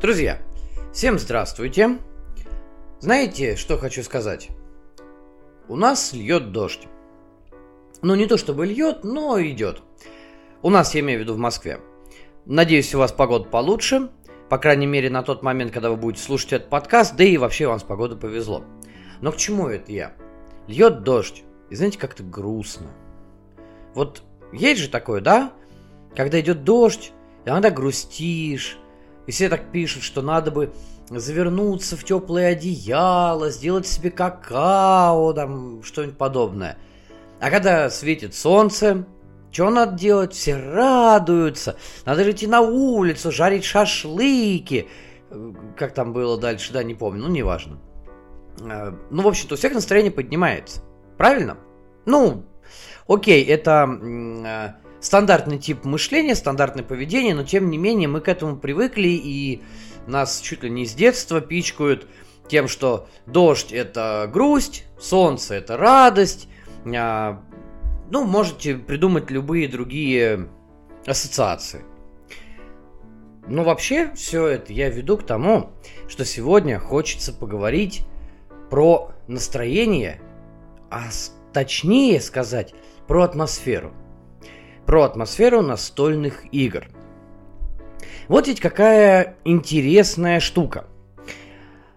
Друзья, всем здравствуйте. Знаете, что хочу сказать? У нас льет дождь. Ну, не то чтобы льет, но идет. У нас, я имею в виду, в Москве. Надеюсь, у вас погода получше. По крайней мере, на тот момент, когда вы будете слушать этот подкаст, да и вообще вам с погодой повезло. Но к чему это я? Льет дождь. И знаете, как-то грустно. Вот есть же такое, да? Когда идет дождь, иногда грустишь, и все так пишут, что надо бы завернуться в теплое одеяло, сделать себе какао, там что-нибудь подобное. А когда светит солнце, что надо делать? Все радуются. Надо идти на улицу, жарить шашлыки. Как там было дальше, да, не помню, ну, неважно. А, ну, в общем-то, у всех настроение поднимается. Правильно? Ну, окей, это стандартный тип мышления, стандартное поведение, но тем не менее мы к этому привыкли и нас чуть ли не с детства пичкают тем, что дождь это грусть, солнце это радость. А, ну, можете придумать любые другие ассоциации. Но вообще все это я веду к тому, что сегодня хочется поговорить про настроение, а точнее сказать, про атмосферу про атмосферу настольных игр. Вот ведь какая интересная штука.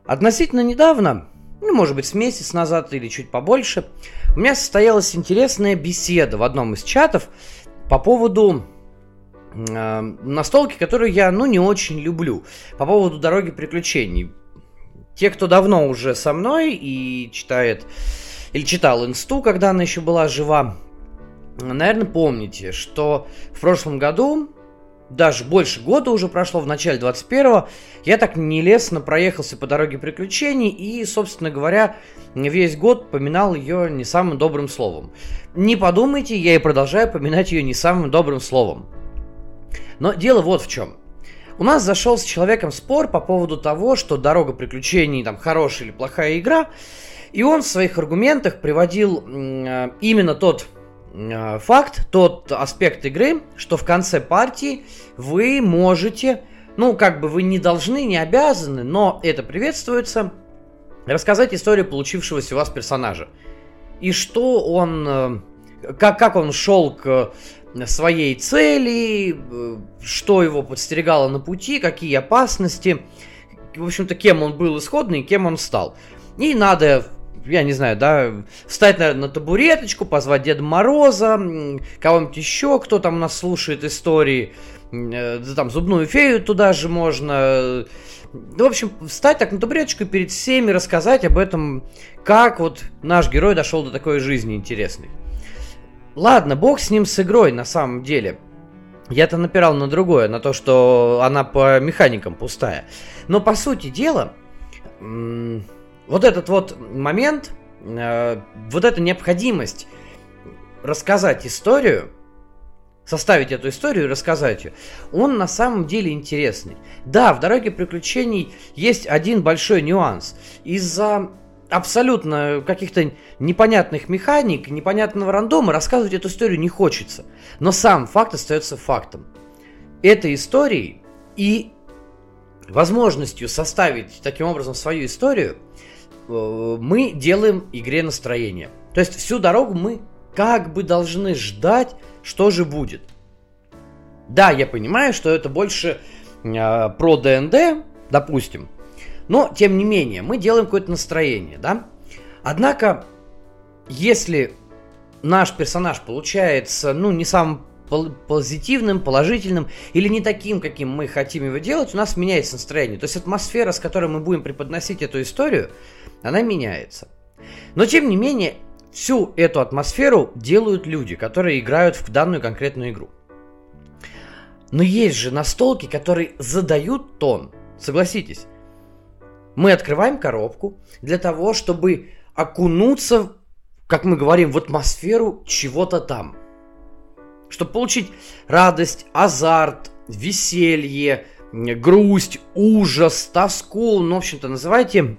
Относительно недавно, ну, может быть, с месяц назад или чуть побольше, у меня состоялась интересная беседа в одном из чатов по поводу э, настолки, которую я, ну, не очень люблю, по поводу дороги приключений. Те, кто давно уже со мной и читает или читал инсту, когда она еще была жива, наверное, помните, что в прошлом году, даже больше года уже прошло, в начале 21-го, я так нелестно проехался по дороге приключений и, собственно говоря, весь год поминал ее не самым добрым словом. Не подумайте, я и продолжаю поминать ее не самым добрым словом. Но дело вот в чем. У нас зашел с человеком спор по поводу того, что дорога приключений там хорошая или плохая игра, и он в своих аргументах приводил э, именно тот факт, тот аспект игры, что в конце партии вы можете, ну, как бы вы не должны, не обязаны, но это приветствуется, рассказать историю получившегося у вас персонажа. И что он, э, как, как он шел к своей цели, э, что его подстерегало на пути, какие опасности, в общем-то, кем он был исходный, кем он стал. И надо я не знаю, да, встать, наверное, на табуреточку, позвать Деда Мороза, кого-нибудь еще, кто там нас слушает истории, э, там зубную фею туда же можно. В общем, встать так на табуреточку перед всеми рассказать об этом, как вот наш герой дошел до такой жизни интересной. Ладно, бог с ним с игрой на самом деле. Я-то напирал на другое, на то, что она по механикам пустая. Но по сути дела, вот этот вот момент, э, вот эта необходимость рассказать историю, составить эту историю и рассказать ее, он на самом деле интересный. Да, в «Дороге приключений» есть один большой нюанс. Из-за абсолютно каких-то непонятных механик, непонятного рандома рассказывать эту историю не хочется. Но сам факт остается фактом. Этой историей и возможностью составить таким образом свою историю – мы делаем игре настроение. То есть всю дорогу мы как бы должны ждать, что же будет. Да, я понимаю, что это больше э, про ДНД, допустим, но тем не менее мы делаем какое-то настроение, да. Однако, если наш персонаж получается, ну, не самым позитивным, положительным или не таким, каким мы хотим его делать, у нас меняется настроение. То есть атмосфера, с которой мы будем преподносить эту историю, она меняется. Но тем не менее, всю эту атмосферу делают люди, которые играют в данную конкретную игру. Но есть же настолки, которые задают тон. Согласитесь. Мы открываем коробку для того, чтобы окунуться, как мы говорим, в атмосферу чего-то там. Чтобы получить радость, азарт, веселье, грусть, ужас, тоску, ну, в общем-то, называйте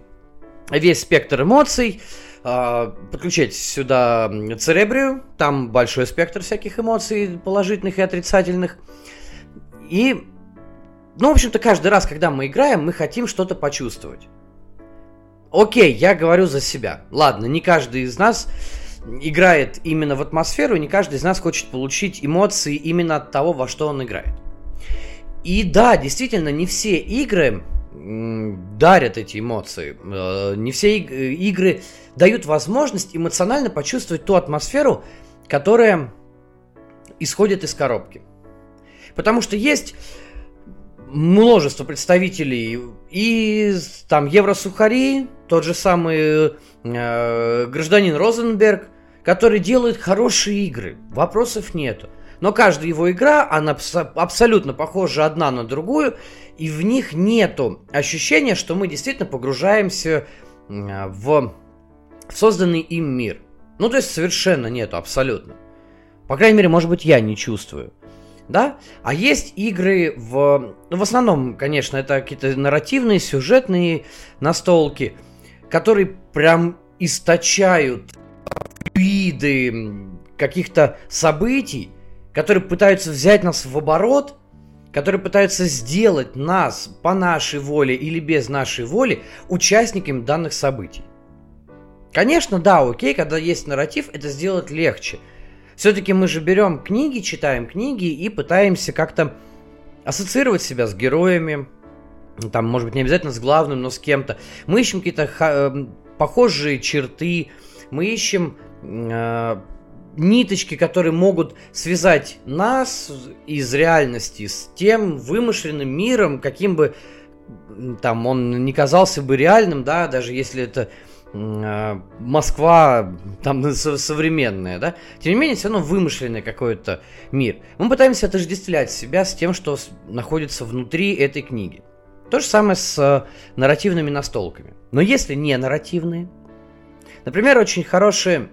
весь спектр эмоций. А, подключайте сюда церебрию, там большой спектр всяких эмоций, положительных и отрицательных. И ну, в общем-то, каждый раз, когда мы играем, мы хотим что-то почувствовать. Окей, я говорю за себя. Ладно, не каждый из нас играет именно в атмосферу, и не каждый из нас хочет получить эмоции именно от того, во что он играет. И да, действительно, не все игры дарят эти эмоции. Э, не все игры дают возможность эмоционально почувствовать ту атмосферу, которая исходит из коробки. Потому что есть множество представителей и там Евросухари, тот же самый э, гражданин Розенберг, который делает хорошие игры, вопросов нету. Но каждая его игра, она абсолютно похожа одна на другую, и в них нету ощущения, что мы действительно погружаемся в созданный им мир. Ну, то есть совершенно нету, абсолютно. По крайней мере, может быть, я не чувствую да? А есть игры в... Ну, в основном, конечно, это какие-то нарративные, сюжетные настолки, которые прям источают виды каких-то событий, которые пытаются взять нас в оборот, которые пытаются сделать нас по нашей воле или без нашей воли участниками данных событий. Конечно, да, окей, когда есть нарратив, это сделать легче – все-таки мы же берем книги, читаем книги и пытаемся как-то ассоциировать себя с героями, там, может быть, не обязательно с главным, но с кем-то. Мы ищем какие-то э, похожие черты, мы ищем э, ниточки, которые могут связать нас из реальности с тем вымышленным миром, каким бы там он не казался бы реальным, да, даже если это Э, Москва там современная, да, тем не менее, все равно вымышленный какой-то мир. Мы пытаемся отождествлять себя с тем, что находится внутри этой книги. То же самое с э, нарративными настолками. Но если не нарративные, например, очень хорошие,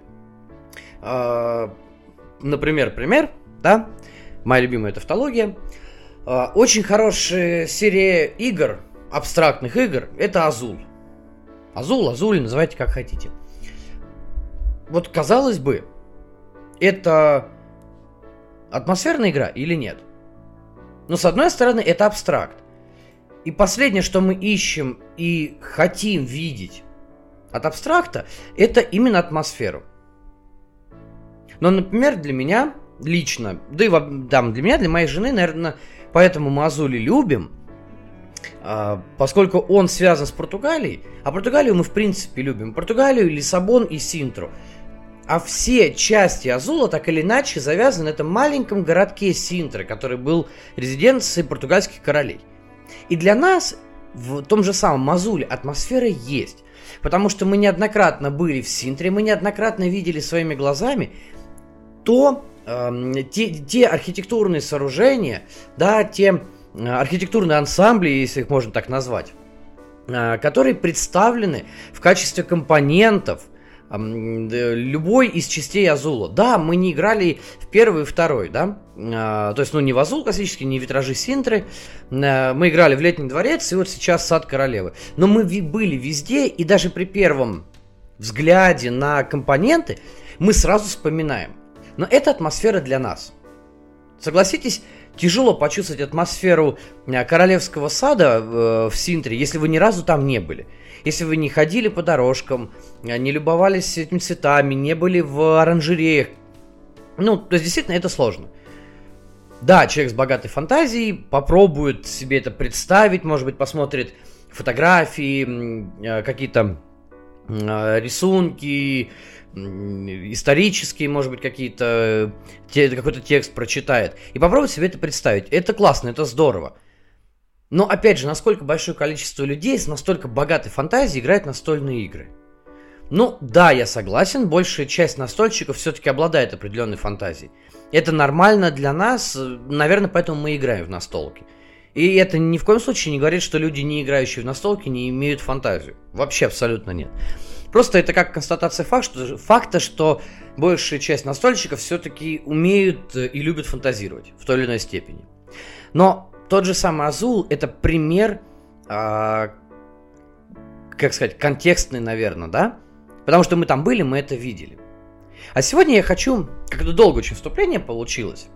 например, пример, да, моя любимая тавтология, э, очень хорошая серия игр, абстрактных игр, это Азул. Азул, Азуль, называйте как хотите. Вот казалось бы, это атмосферная игра или нет? Но с одной стороны, это абстракт. И последнее, что мы ищем и хотим видеть от абстракта, это именно атмосферу. Но, например, для меня лично, да и там, для меня, для моей жены, наверное, поэтому мы Азули любим – а, поскольку он связан с Португалией, а Португалию мы в принципе любим, Португалию, Лиссабон и Синтру. А все части Азула так или иначе завязаны на этом маленьком городке Синтра, который был резиденцией португальских королей. И для нас в том же самом Азуле атмосфера есть. Потому что мы неоднократно были в Синтре, мы неоднократно видели своими глазами то, э, те, те архитектурные сооружения, да, те архитектурные ансамбли, если их можно так назвать, а, которые представлены в качестве компонентов любой из частей Азула. Да, мы не играли в первый и второй, да, а, то есть, ну, не в Азул классический, не в витражи Синтры, мы играли в Летний дворец и вот сейчас Сад Королевы. Но мы были везде, и даже при первом взгляде на компоненты мы сразу вспоминаем. Но это атмосфера для нас. Согласитесь, тяжело почувствовать атмосферу э, королевского сада э, в Синтре, если вы ни разу там не были. Если вы не ходили по дорожкам, э, не любовались этими цветами, не были в оранжереях. Ну, то есть действительно это сложно. Да, человек с богатой фантазией попробует себе это представить, может быть, посмотрит фотографии, какие-то рисунки, исторические, может быть, какие-то, те, какой-то текст прочитает. И попробовать себе это представить. Это классно, это здорово. Но, опять же, насколько большое количество людей с настолько богатой фантазией играет настольные игры? Ну, да, я согласен, большая часть настольщиков все-таки обладает определенной фантазией. Это нормально для нас, наверное, поэтому мы играем в настолки. И это ни в коем случае не говорит, что люди, не играющие в настолки, не имеют фантазию. Вообще абсолютно нет. Просто это как констатация факт, что, факта, что большая часть настольщиков все-таки умеют э, и любят фантазировать в той или иной степени. Но тот же самый Азул это пример, э, как сказать, контекстный, наверное, да? Потому что мы там были, мы это видели. А сегодня я хочу, как-то долго очень вступление получилось,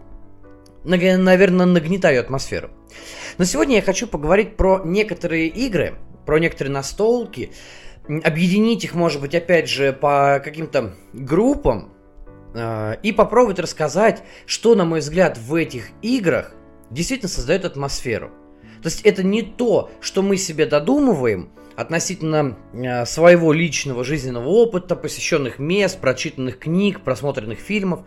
наверное, нагнетаю атмосферу. Но сегодня я хочу поговорить про некоторые игры, про некоторые настолки, объединить их, может быть, опять же, по каким-то группам, э, и попробовать рассказать, что, на мой взгляд, в этих играх действительно создает атмосферу. То есть это не то, что мы себе додумываем относительно э, своего личного жизненного опыта, посещенных мест, прочитанных книг, просмотренных фильмов,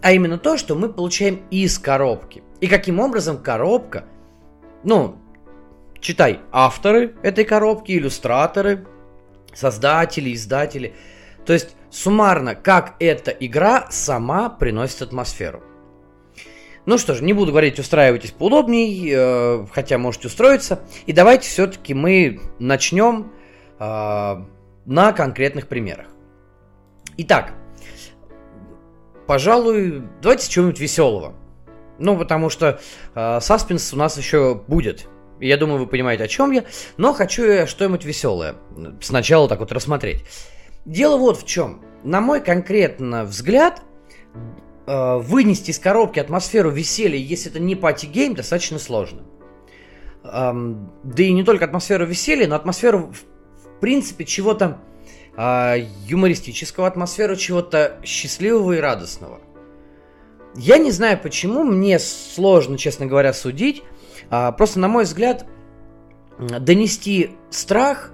а именно то, что мы получаем из коробки. И каким образом коробка, ну, читай, авторы этой коробки, иллюстраторы, создатели, издатели. То есть суммарно, как эта игра сама приносит атмосферу. Ну что ж, не буду говорить, устраивайтесь поудобней, э, хотя можете устроиться. И давайте все-таки мы начнем э, на конкретных примерах. Итак, пожалуй, давайте с чего-нибудь веселого. Ну, потому что э, саспенс у нас еще будет. Я думаю, вы понимаете, о чем я. Но хочу я что-нибудь веселое сначала так вот рассмотреть. Дело вот в чем. На мой конкретно взгляд, э, вынести из коробки атмосферу веселья, если это не party game, достаточно сложно. Эм, да и не только атмосферу веселья, но атмосферу, в принципе, чего-то э, юмористического, атмосферу чего-то счастливого и радостного. Я не знаю почему, мне сложно, честно говоря, судить. А, просто, на мой взгляд, донести страх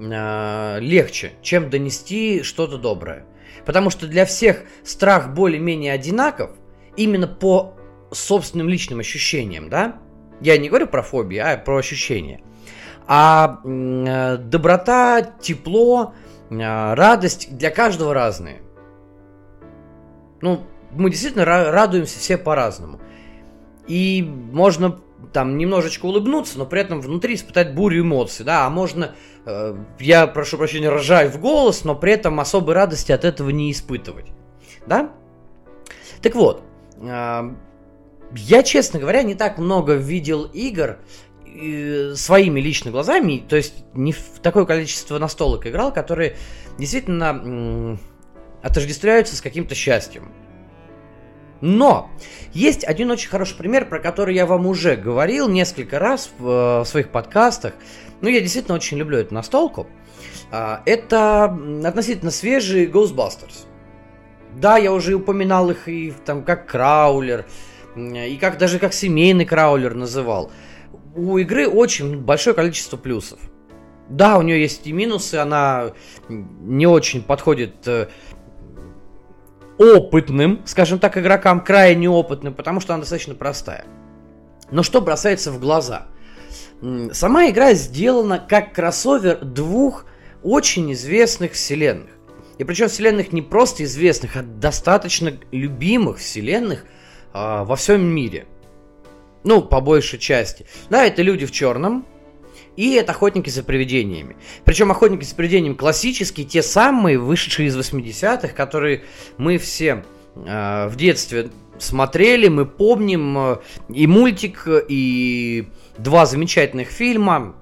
а, легче, чем донести что-то доброе. Потому что для всех страх более-менее одинаков именно по собственным личным ощущениям, да? Я не говорю про фобии, а про ощущения. А доброта, тепло, э, радость для каждого разные. Ну, мы действительно радуемся все по-разному. И можно там немножечко улыбнуться, но при этом внутри испытать бурю эмоций, да, а можно, э, я прошу прощения, рожаю в голос, но при этом особой радости от этого не испытывать, да? Так вот, э, я, честно говоря, не так много видел игр э, своими личными глазами, то есть не в такое количество настолок играл, которые действительно э, отождествляются с каким-то счастьем. Но есть один очень хороший пример, про который я вам уже говорил несколько раз в, э, в своих подкастах. Ну, я действительно очень люблю эту настолку. А, это относительно свежий Ghostbusters. Да, я уже упоминал их и там как краулер, и как даже как семейный краулер называл. У игры очень большое количество плюсов. Да, у нее есть и минусы, она не очень подходит э, опытным, скажем так, игрокам, крайне опытным, потому что она достаточно простая. Но что бросается в глаза? Сама игра сделана как кроссовер двух очень известных вселенных. И причем вселенных не просто известных, а достаточно любимых вселенных а, во всем мире. Ну, по большей части. Да, это люди в черном, и это охотники за привидениями. Причем охотники за привидениями классические, те самые, вышедшие из 80-х, которые мы все э, в детстве смотрели, мы помним э, и мультик, и два замечательных фильма.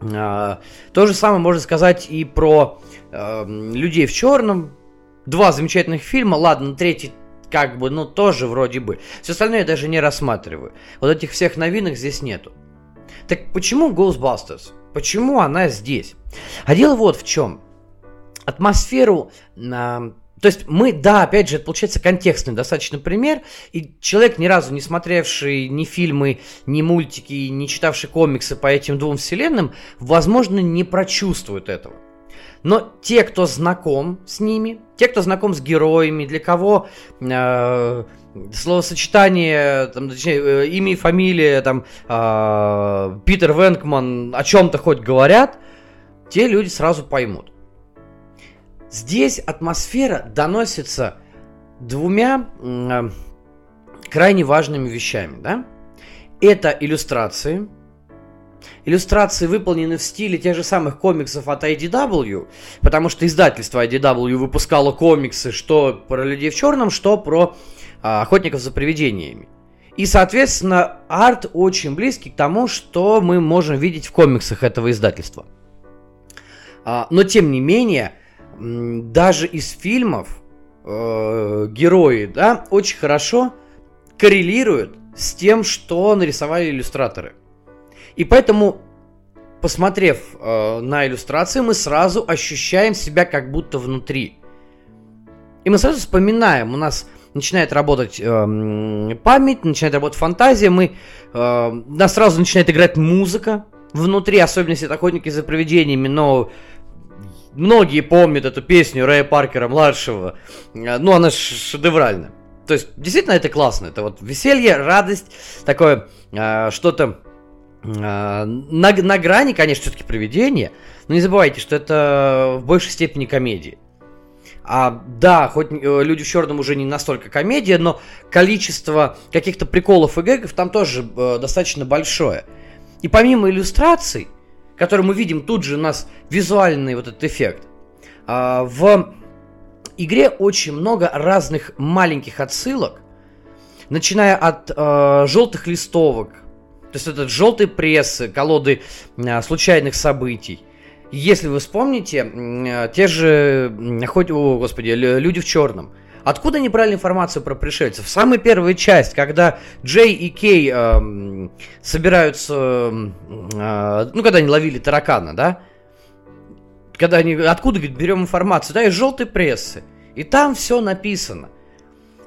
Э, то же самое можно сказать и про э, людей в черном. Два замечательных фильма, ладно, третий как бы, ну тоже вроде бы. Все остальное я даже не рассматриваю. Вот этих всех новинок здесь нету. Так почему Ghostbusters? Почему она здесь? А дело вот в чем. Атмосферу... Э, то есть мы, да, опять же, это получается контекстный достаточно пример, и человек, ни разу не смотревший ни фильмы, ни мультики, не читавший комиксы по этим двум вселенным, возможно, не прочувствует этого. Но те, кто знаком с ними, те, кто знаком с героями, для кого э, словосочетание, там, точнее, э, имя и фамилия, там, э, Питер Венкман о чем-то хоть говорят, те люди сразу поймут. Здесь атмосфера доносится двумя э, крайне важными вещами, да? Это иллюстрации. Иллюстрации выполнены в стиле тех же самых комиксов от IDW, потому что издательство IDW выпускало комиксы что про людей в черном, что про а, охотников за привидениями. И, соответственно, арт очень близкий к тому, что мы можем видеть в комиксах этого издательства. А, но, тем не менее, даже из фильмов э, герои да, очень хорошо коррелируют с тем, что нарисовали иллюстраторы. И поэтому, посмотрев э, на иллюстрации, мы сразу ощущаем себя как будто внутри. И мы сразу вспоминаем, у нас начинает работать э, память, начинает работать фантазия, мы, э, нас сразу начинает играть музыка внутри, особенно если это охотники за привидениями, но многие помнят эту песню Рэя Паркера младшего, э, ну она шедевральная. То есть, действительно, это классно. Это вот веселье, радость, такое э, что-то э, на, на грани, конечно, все-таки привидение. Но не забывайте, что это в большей степени комедия. А, да, хоть э, люди в черном уже не настолько комедия, но количество каких-то приколов и гэгов там тоже э, достаточно большое. И помимо иллюстраций, которые мы видим, тут же у нас визуальный вот этот эффект, э, в игре очень много разных маленьких отсылок, начиная от э, желтых листовок, то есть это желтые прессы, колоды э, случайных событий. Если вы вспомните, э, те же, хоть, о, господи, люди в черном. Откуда они брали информацию про пришельцев? Самая первая часть, когда Джей и Кей э, собираются, э, ну, когда они ловили таракана, да? когда они, откуда, говорит, берем информацию, да, из желтой прессы. И там все написано.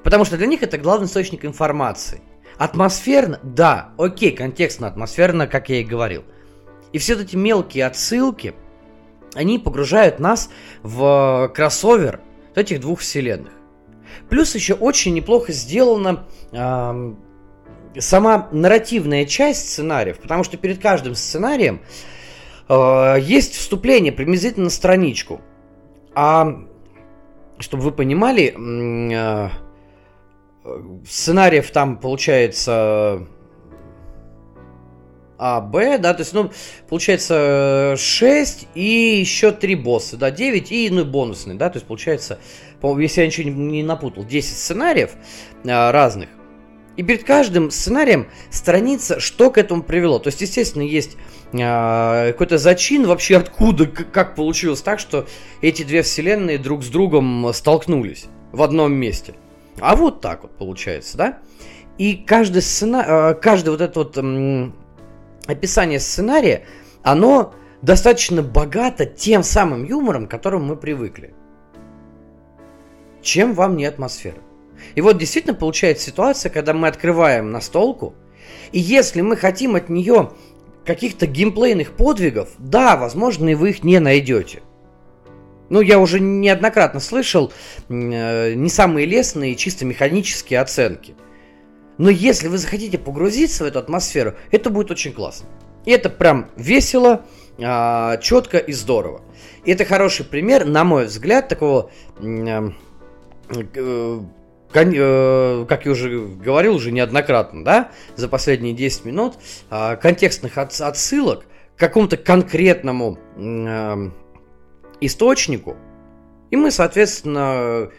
Потому что для них это главный источник информации. Атмосферно, да, окей, контекстно атмосферно, как я и говорил. И все эти мелкие отсылки, они погружают нас в кроссовер этих двух вселенных. Плюс еще очень неплохо сделана э, сама нарративная часть сценариев, потому что перед каждым сценарием Э, есть вступление приблизительно на страничку. А чтобы вы понимали, э, сценариев там получается А, Б, да, то есть, ну, получается 6 и еще 3 босса, да, 9 и, ну, бонусный, да, то есть, получается, если я ничего не напутал, 10 сценариев а, разных. И перед каждым сценарием страница, что к этому привело. То есть, естественно, есть э, какой-то зачин вообще откуда, как получилось так, что эти две вселенные друг с другом столкнулись в одном месте. А вот так вот получается, да? И каждый сцена, э, каждое вот это вот описание сценария, оно достаточно богато тем самым юмором, к которому мы привыкли. Чем вам не атмосфера? И вот действительно получается ситуация, когда мы открываем настолку, и если мы хотим от нее каких-то геймплейных подвигов, да, возможно, и вы их не найдете. Ну, я уже неоднократно слышал э, не самые лестные, чисто механические оценки. Но если вы захотите погрузиться в эту атмосферу, это будет очень классно. И это прям весело, э, четко и здорово. И это хороший пример, на мой взгляд, такого э, э, Э, как я уже говорил уже неоднократно, да, за последние 10 минут, а, контекстных отсылок к какому-то конкретному источнику, и мы, соответственно,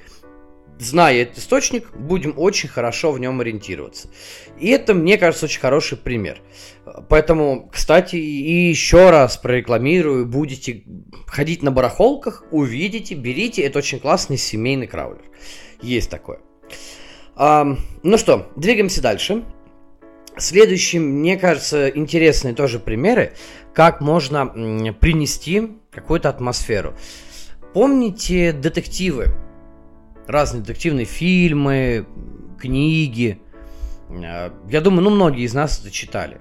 зная этот источник, будем очень хорошо в нем ориентироваться. И это, мне кажется, очень хороший пример. Поэтому, кстати, и еще раз прорекламирую, будете ходить на барахолках, увидите, берите, это очень классный семейный краулер. Есть такое. А, ну что, двигаемся дальше. Следующий, мне кажется, интересные тоже примеры, как можно принести какую-то атмосферу. Помните детективы? Разные детективные фильмы, книги. Я думаю, ну, многие из нас это читали.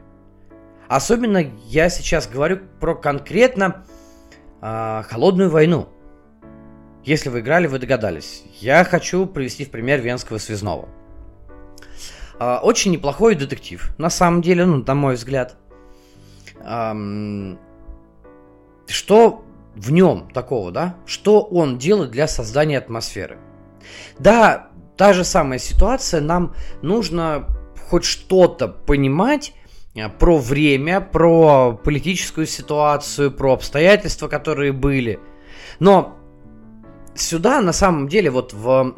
Особенно я сейчас говорю про конкретно э, холодную войну. Если вы играли, вы догадались. Я хочу привести в пример Венского связного. А, очень неплохой детектив, на самом деле, ну, на мой взгляд. Что в нем такого, да? Что он делает для создания атмосферы? Да, та же самая ситуация, нам нужно хоть что-то понимать а, про время, про политическую ситуацию, про обстоятельства, которые были. Но сюда на самом деле вот в,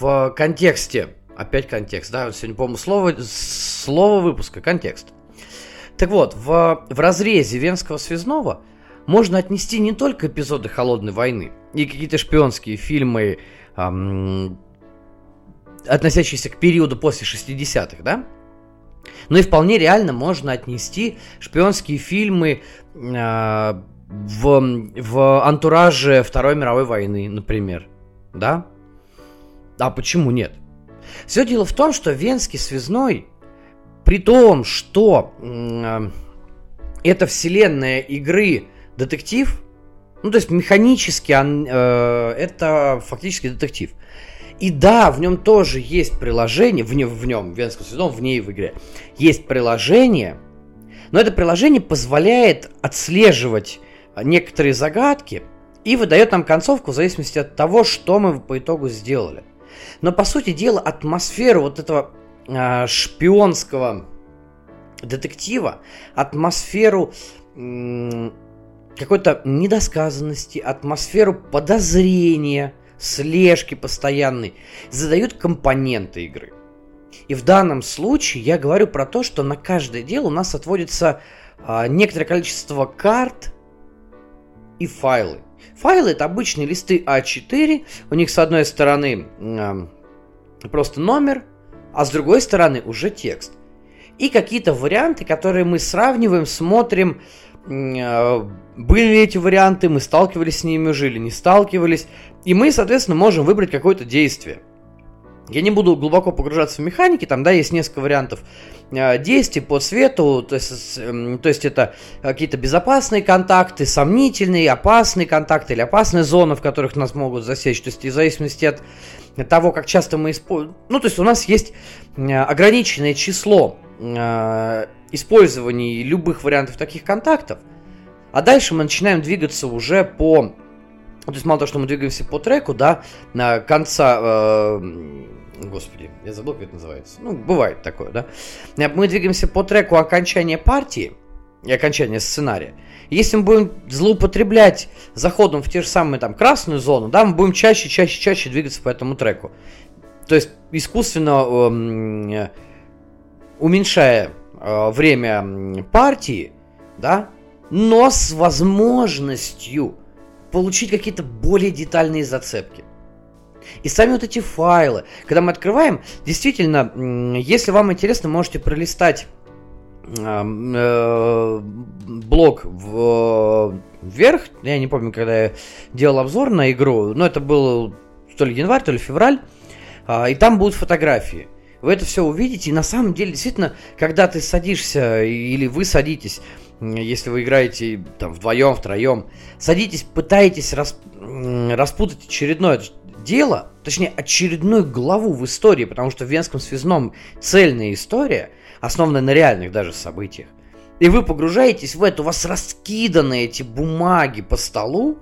в контексте, опять контекст, да, сегодня, по-моему, слово, слово выпуска, контекст. Так вот, в, в разрезе Венского связного можно отнести не только эпизоды Холодной войны и какие-то шпионские фильмы, эм, относящиеся к периоду после 60-х, да? Ну и вполне реально можно отнести шпионские фильмы э, в, в антураже Второй мировой войны, например. Да? А почему нет? Все дело в том, что Венский связной, при том, что э, это вселенная игры детектив, ну то есть механически он, э, это фактически детектив. И да, в нем тоже есть приложение, в, не, в нем, в Венском связном, в ней в игре, есть приложение, но это приложение позволяет отслеживать некоторые загадки и выдает нам концовку в зависимости от того, что мы по итогу сделали. Но по сути дела атмосферу вот этого э, шпионского детектива, атмосферу э, какой-то недосказанности, атмосферу подозрения, слежки постоянной задают компоненты игры. И в данном случае я говорю про то, что на каждое дело у нас отводится э, некоторое количество карт, и файлы. Файлы это обычные листы А4, у них с одной стороны э, просто номер, а с другой стороны уже текст. И какие-то варианты, которые мы сравниваем, смотрим, были ли эти варианты, мы сталкивались с ними уже или не сталкивались. И мы, соответственно, можем выбрать какое-то действие. Я не буду глубоко погружаться в механики, там, да, есть несколько вариантов э, действий по цвету, то есть, то есть это какие-то безопасные контакты, сомнительные, опасные контакты или опасные зоны, в которых нас могут засечь, то есть в зависимости от того, как часто мы используем, ну, то есть у нас есть ограниченное число использований любых вариантов таких контактов, а дальше мы начинаем двигаться уже по то есть мало того, что мы двигаемся по треку, да, на конца э, Господи, я забыл, как это называется. Ну, бывает такое, да. Мы двигаемся по треку окончания партии и окончания сценария. Если мы будем злоупотреблять заходом в те же самые там красную зону, да, мы будем чаще, чаще, чаще двигаться по этому треку. То есть искусственно э, уменьшая э, время партии, да, но с возможностью получить какие-то более детальные зацепки. И сами вот эти файлы, когда мы открываем, действительно, если вам интересно, можете пролистать э, блок в, вверх. Я не помню, когда я делал обзор на игру, но это был то ли январь, то ли февраль. А, и там будут фотографии. Вы это все увидите, и на самом деле, действительно, когда ты садишься, или вы садитесь, если вы играете там вдвоем, втроем, садитесь, пытаетесь рас, распутать очередное дело, точнее очередную главу в истории, потому что в Венском связном цельная история, основанная на реальных даже событиях. И вы погружаетесь в это, у вас раскиданы эти бумаги по столу,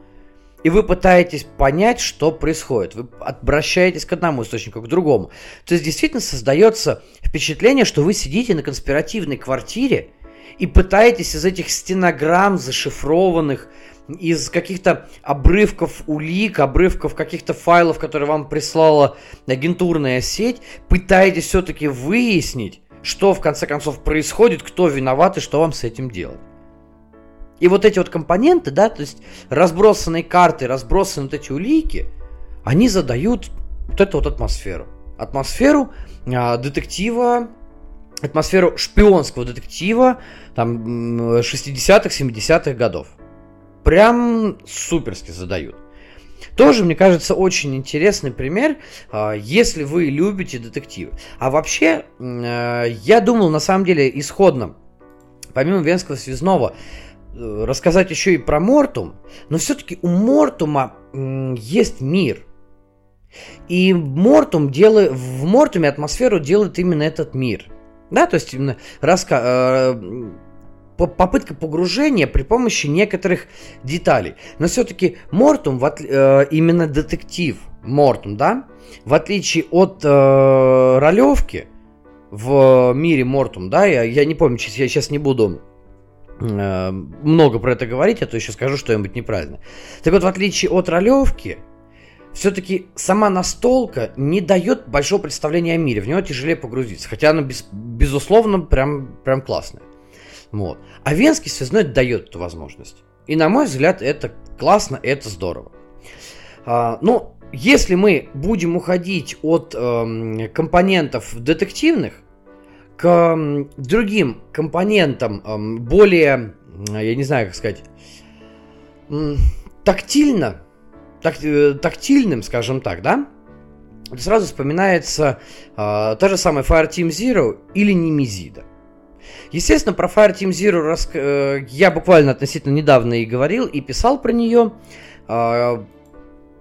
и вы пытаетесь понять, что происходит. Вы обращаетесь к одному источнику, к другому. То есть действительно создается впечатление, что вы сидите на конспиративной квартире и пытаетесь из этих стенограмм зашифрованных, из каких-то обрывков улик, обрывков каких-то файлов, которые вам прислала агентурная сеть, пытаетесь все-таки выяснить, что в конце концов происходит, кто виноват и что вам с этим делать. И вот эти вот компоненты, да, то есть разбросанные карты, разбросанные вот эти улики, они задают вот эту вот атмосферу. Атмосферу а, детектива, атмосферу шпионского детектива там 60-х, 70-х годов прям суперски задают. Тоже, мне кажется, очень интересный пример, а, если вы любите детективы. А вообще, э, я думал, на самом деле, исходно, помимо Венского связного, э, рассказать еще и про Мортум, но все-таки у Мортума есть мир. И Мортум делает, в Мортуме атмосферу делает именно этот мир. Да, то есть именно раска, э, попытка погружения при помощи некоторых деталей. Но все-таки Мортум, в отли... э, именно детектив Мортум, да, в отличие от э, ролевки в мире Мортум, да, я, я не помню, я сейчас не буду э, много про это говорить, а то еще скажу что-нибудь неправильно. Так вот, в отличие от ролевки, все-таки сама настолка не дает большого представления о мире, в него тяжелее погрузиться, хотя она без, безусловно прям, прям классная. Вот. А венский связной дает эту возможность. И на мой взгляд, это классно, это здорово. А, ну, если мы будем уходить от э, компонентов детективных, к другим компонентам более, я не знаю, как сказать, тактильно, так, э, тактильным, скажем так, да, сразу вспоминается э, та же самая Fireteam Zero или Немезида. Естественно, про Fireteam Zero рас... э, я буквально относительно недавно и говорил, и писал про нее. Э,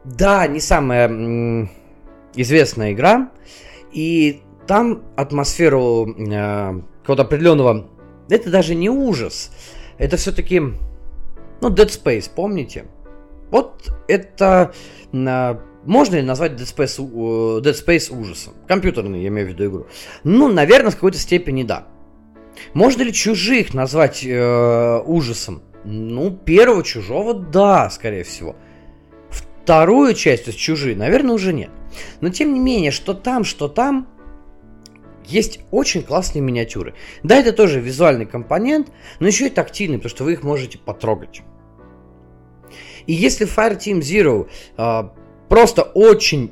да, не самая м, известная игра, и там атмосферу э, какого-то определенного... Это даже не ужас, это все-таки... Ну, Dead Space, помните? Вот это... Э, можно ли назвать Dead Space, Dead Space ужасом? Компьютерный, я имею в виду игру. Ну, наверное, в какой-то степени да. Можно ли чужих назвать э, ужасом? Ну, первого чужого, да, скорее всего. Вторую часть, то есть чужие, наверное, уже нет. Но тем не менее, что там, что там, есть очень классные миниатюры. Да, это тоже визуальный компонент, но еще и тактильный, потому что вы их можете потрогать. И если Fireteam Zero э, просто очень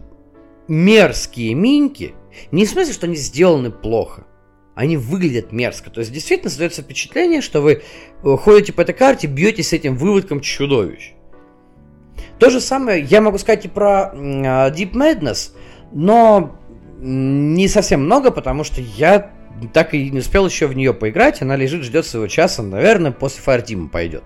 мерзкие миньки, не в смысле, что они сделаны плохо, они выглядят мерзко. То есть действительно создается впечатление, что вы э, ходите по этой карте, бьетесь с этим выводком чудовищ. То же самое я могу сказать и про uh, Deep Madness, но не совсем много, потому что я так и не успел еще в нее поиграть. Она лежит, ждет своего часа, наверное, после Fireteam пойдет.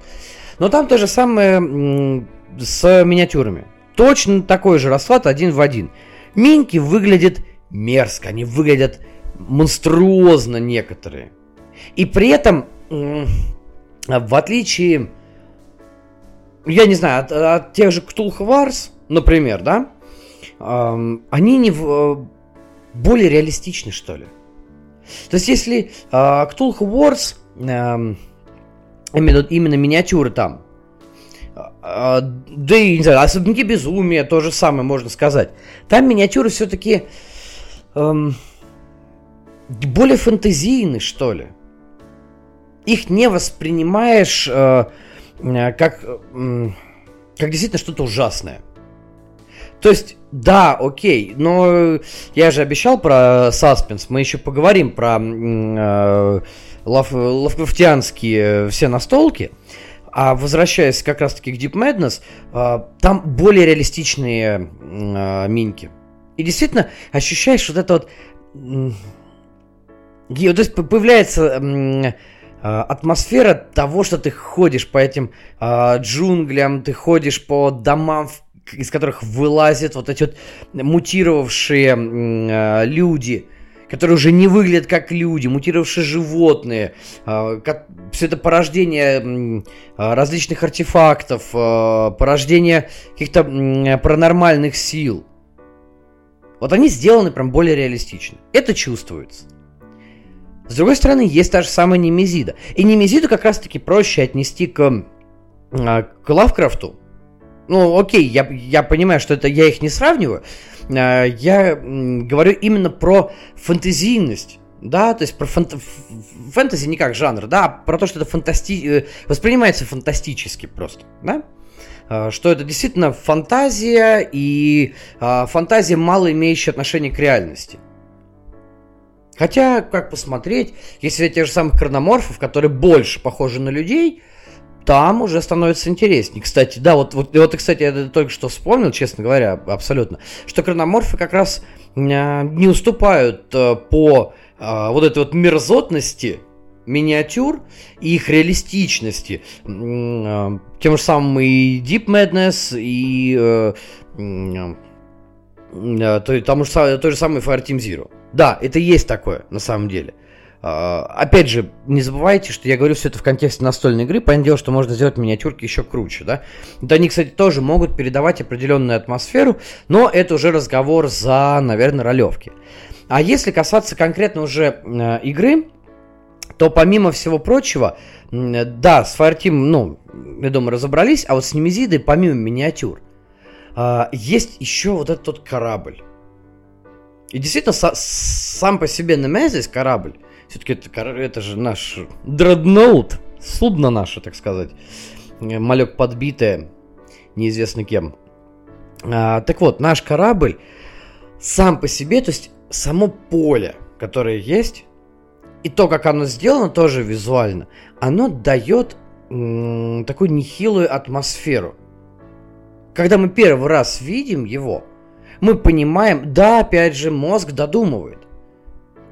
Но там то же самое с миниатюрами. Точно такой же расклад один в один. Минки выглядят мерзко, они выглядят монструозно некоторые. И при этом, в отличие, я не знаю, от, от тех же Wars, например, да, они не более реалистичны, что ли. То есть, если Cthulhu Wars, именно, именно миниатюры там, да и, не знаю, особняки безумия, то же самое можно сказать. Там миниатюры все-таки эм, более фантазийны, что ли. Их не воспринимаешь э, э, как, э, как действительно что-то ужасное. То есть, да, окей, но я же обещал про саспенс, мы еще поговорим про э, лав, лавкрафтианские все настолки. А возвращаясь как раз-таки к Deep Madness, э, там более реалистичные э, миньки. И действительно ощущаешь вот это вот то есть появляется а, атмосфера того, что ты ходишь по этим э, джунглям, ты ходишь по домам, из которых вылазят вот эти вот мутировавшие э, люди, которые уже не выглядят как люди, мутировавшие животные, э, как, все это порождение э, различных артефактов, э, порождение каких-то э, паранормальных сил. Вот они сделаны прям более реалистично. Это чувствуется. С другой стороны, есть та же самая Немезида. И Немезиду как раз-таки проще отнести к, а, к Лавкрафту. Ну, окей, я, я понимаю, что это я их не сравниваю. А, я говорю именно про фантазийность. Да, то есть про фант... фэнтези не как жанр, да, а про то, что это фантасти... Э, воспринимается фантастически просто, да что это действительно фантазия и фантазия, мало имеющая отношение к реальности. Хотя, как посмотреть, если те же самых хрономорфов, которые больше похожи на людей, там уже становится интереснее. Кстати, да, вот, вот, вот кстати, я только что вспомнил, честно говоря, абсолютно, что хрономорфы как раз э, не уступают э, по э, вот этой вот мерзотности миниатюр и их реалистичности. Э, тем же самым и Deep Madness, и э, то, тому же, той же самый Fireteam Zero. Да, это есть такое, на самом деле. Uh, опять же, не забывайте, что я говорю все это в контексте настольной игры. Понятное дело, что можно сделать миниатюрки еще круче, да. Вот они, кстати, тоже могут передавать определенную атмосферу, но это уже разговор за, наверное, ролевки. А если касаться конкретно уже э, игры, то помимо всего прочего, э, да, с Fireteam, ну, я думаю, разобрались, а вот с Немезидой, помимо миниатюр, э, есть еще вот этот корабль. И действительно, са- сам по себе Немезис корабль, все-таки это, это же наш дредноут, судно наше, так сказать, э, малек подбитое, неизвестно кем. А, так вот, наш корабль сам по себе, то есть само поле, которое есть, и то, как оно сделано, тоже визуально, оно дает м- такую нехилую атмосферу. Когда мы первый раз видим его, мы понимаем, да, опять же, мозг додумывает.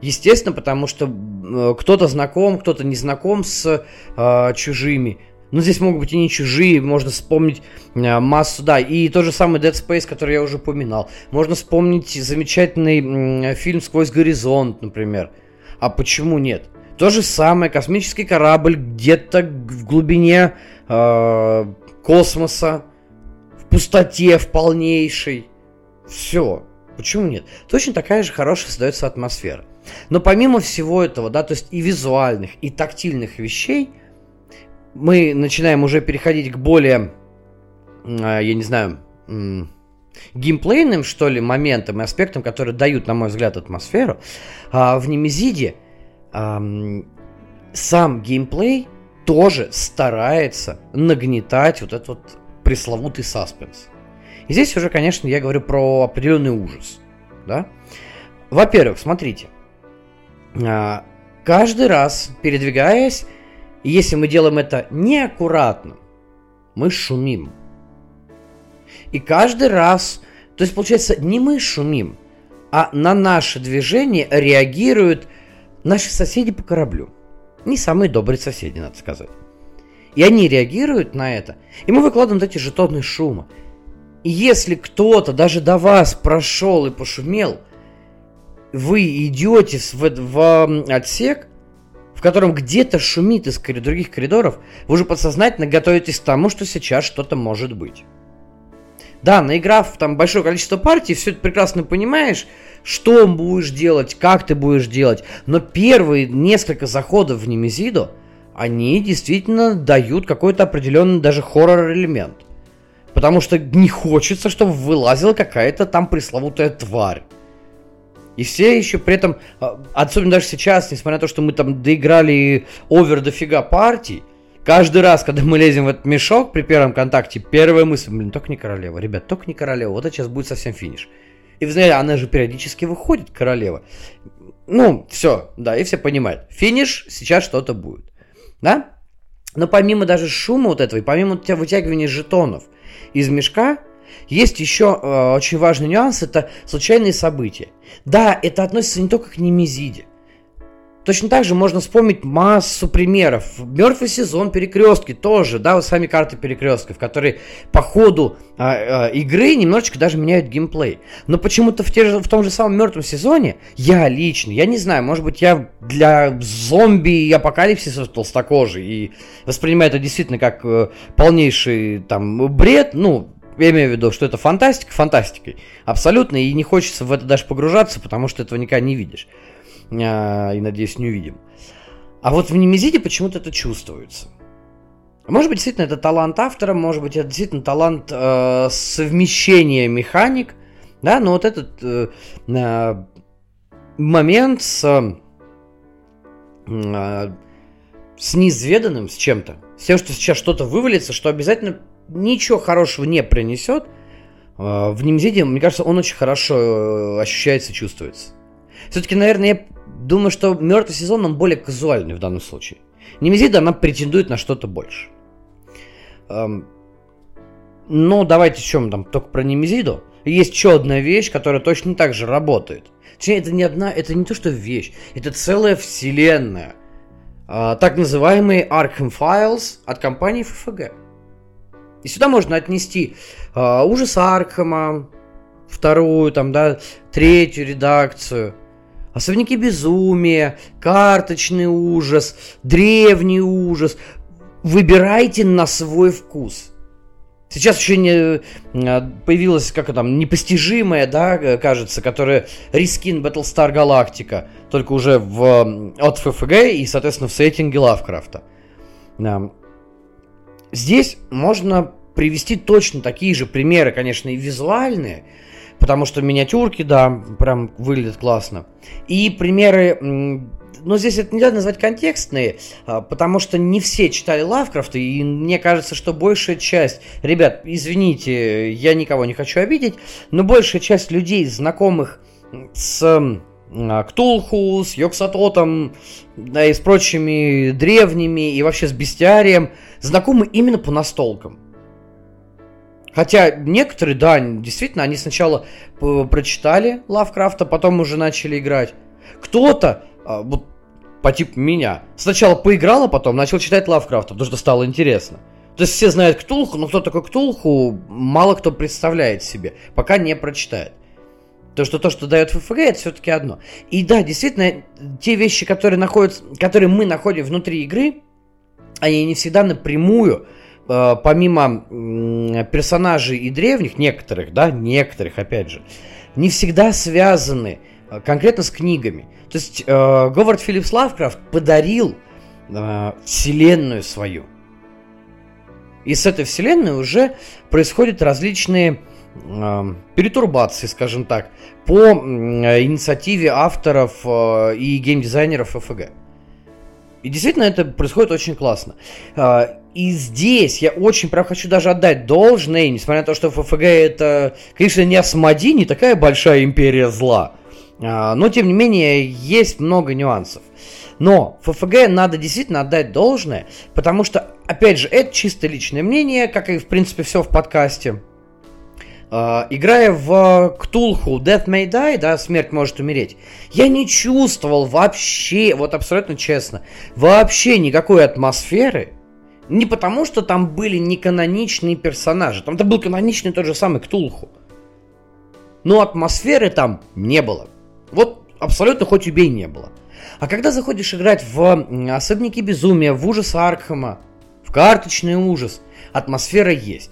Естественно, потому что э, кто-то знаком, кто-то не знаком с э, чужими. Но здесь могут быть и не чужие, можно вспомнить э, массу, да, и тот же самый Dead Space, который я уже упоминал. Можно вспомнить замечательный э, фильм «Сквозь горизонт», например. А почему нет? То же самое, космический корабль где-то в глубине э, космоса, в пустоте, в полнейшей. Все. Почему нет? Точно такая же хорошая создается атмосфера. Но помимо всего этого, да, то есть и визуальных, и тактильных вещей, мы начинаем уже переходить к более, а, я не знаю, геймплейным, что ли, моментам и аспектам, которые дают, на мой взгляд, атмосферу. А в Немезиде сам геймплей тоже старается нагнетать вот этот вот пресловутый саспенс. И здесь уже, конечно, я говорю про определенный ужас. Да? Во-первых, смотрите – каждый раз, передвигаясь, если мы делаем это неаккуратно, мы шумим. И каждый раз, то есть получается, не мы шумим, а на наше движение реагируют наши соседи по кораблю. Не самые добрые соседи, надо сказать. И они реагируют на это, и мы выкладываем эти жетоны шума. И если кто-то даже до вас прошел и пошумел – вы идете в, в отсек, в котором где-то шумит из других коридоров, вы уже подсознательно готовитесь к тому, что сейчас что-то может быть. Да, наиграв там большое количество партий, все это прекрасно понимаешь, что будешь делать, как ты будешь делать. Но первые несколько заходов в Немезиду, они действительно дают какой-то определенный даже хоррор-элемент. Потому что не хочется, чтобы вылазила какая-то там пресловутая тварь. И все еще при этом, а, особенно даже сейчас, несмотря на то, что мы там доиграли овер дофига партий, каждый раз, когда мы лезем в этот мешок при первом контакте, первая мысль, блин, только не королева, ребят, только не королева, вот это сейчас будет совсем финиш. И вы знаете, она же периодически выходит, королева. Ну, все, да, и все понимают. Финиш, сейчас что-то будет. Да? Но помимо даже шума вот этого, и помимо вытягивания жетонов из мешка, есть еще э, очень важный нюанс, это случайные события. Да, это относится не только к Немезиде. Точно так же можно вспомнить массу примеров. Мертвый сезон, перекрестки тоже, да, вот сами карты перекрестков, которые по ходу э, э, игры немножечко даже меняют геймплей. Но почему-то в, те же, в том же самом мертвом сезоне я лично, я не знаю, может быть, я для зомби и апокалипсиса толстокожий и воспринимаю это действительно как э, полнейший там бред, ну, я имею в виду, что это фантастика фантастикой. Абсолютно. И не хочется в это даже погружаться, потому что этого никогда не видишь. А, и, надеюсь, не увидим. А вот в Немезиде почему-то это чувствуется. Может быть, действительно, это талант автора, может быть, это действительно талант э, совмещения механик, да, но вот этот э, э, момент с, э, с неизведанным, с чем-то, с тем, что сейчас что-то вывалится, что обязательно ничего хорошего не принесет, а, в Немзиде, мне кажется, он очень хорошо э, ощущается, чувствуется. Все-таки, наверное, я думаю, что мертвый сезон, он более казуальный в данном случае. Немезида, она претендует на что-то больше. Но давайте чем там, только про Немезиду. Есть еще одна вещь, которая точно так же работает. Точнее, это не одна, это не то, что вещь, это целая вселенная. А, так называемые Arkham Files от компании FFG. И сюда можно отнести э, ужас Аркхема, вторую, там, да, третью редакцию, особняки безумия, карточный ужас, древний ужас. Выбирайте на свой вкус. Сейчас еще не а, появилась, как там, непостижимая, да, кажется, которая Рискин Battlestar Galactica, только уже в, от ФФГ и, соответственно, в сеттинге Лавкрафта. Здесь можно привести точно такие же примеры, конечно, и визуальные, потому что миниатюрки, да, прям выглядят классно. И примеры, но здесь это нельзя назвать контекстные, а, потому что не все читали Лавкрафта, и мне кажется, что большая часть, ребят, извините, я никого не хочу обидеть, но большая часть людей, знакомых с а, Ктулху, с Йоксатотом, да, и с прочими древними, и вообще с бестиарием, знакомы именно по настолкам. Хотя некоторые, да, действительно, они сначала прочитали Лавкрафта, потом уже начали играть. Кто-то, а, вот по типу меня, сначала поиграл, а потом начал читать Лавкрафта, потому что стало интересно. То есть все знают Ктулху, но кто такой Ктулху, мало кто представляет себе, пока не прочитает. То, что то, что дает ФФГ, это все-таки одно. И да, действительно, те вещи, которые, находятся, которые мы находим внутри игры, они не всегда напрямую, э, помимо персонажей и древних, некоторых, да, некоторых, опять же, не всегда связаны э, конкретно с книгами. То есть э, Говард Филлипс Лавкрафт подарил э, вселенную свою. И с этой вселенной уже происходят различные э, перетурбации, скажем так, по э, инициативе авторов э, и геймдизайнеров ФФГ. И действительно это происходит очень классно. Э, и здесь я очень прям хочу даже отдать должное, несмотря на то, что ФФГ это, конечно, не Асмоди, не такая большая империя зла. Э, но, тем не менее, есть много нюансов. Но ФФГ надо действительно отдать должное, потому что, опять же, это чисто личное мнение, как и, в принципе, все в подкасте. Uh, играя в Ктулху Death May Die, да, смерть может умереть, я не чувствовал вообще, вот абсолютно честно, вообще никакой атмосферы. Не потому, что там были неканоничные персонажи, там-то был каноничный тот же самый Ктулху. Но атмосферы там не было. Вот абсолютно хоть убей не было. А когда заходишь играть в особняки безумия, в ужас Аркхема, в карточный ужас, атмосфера есть.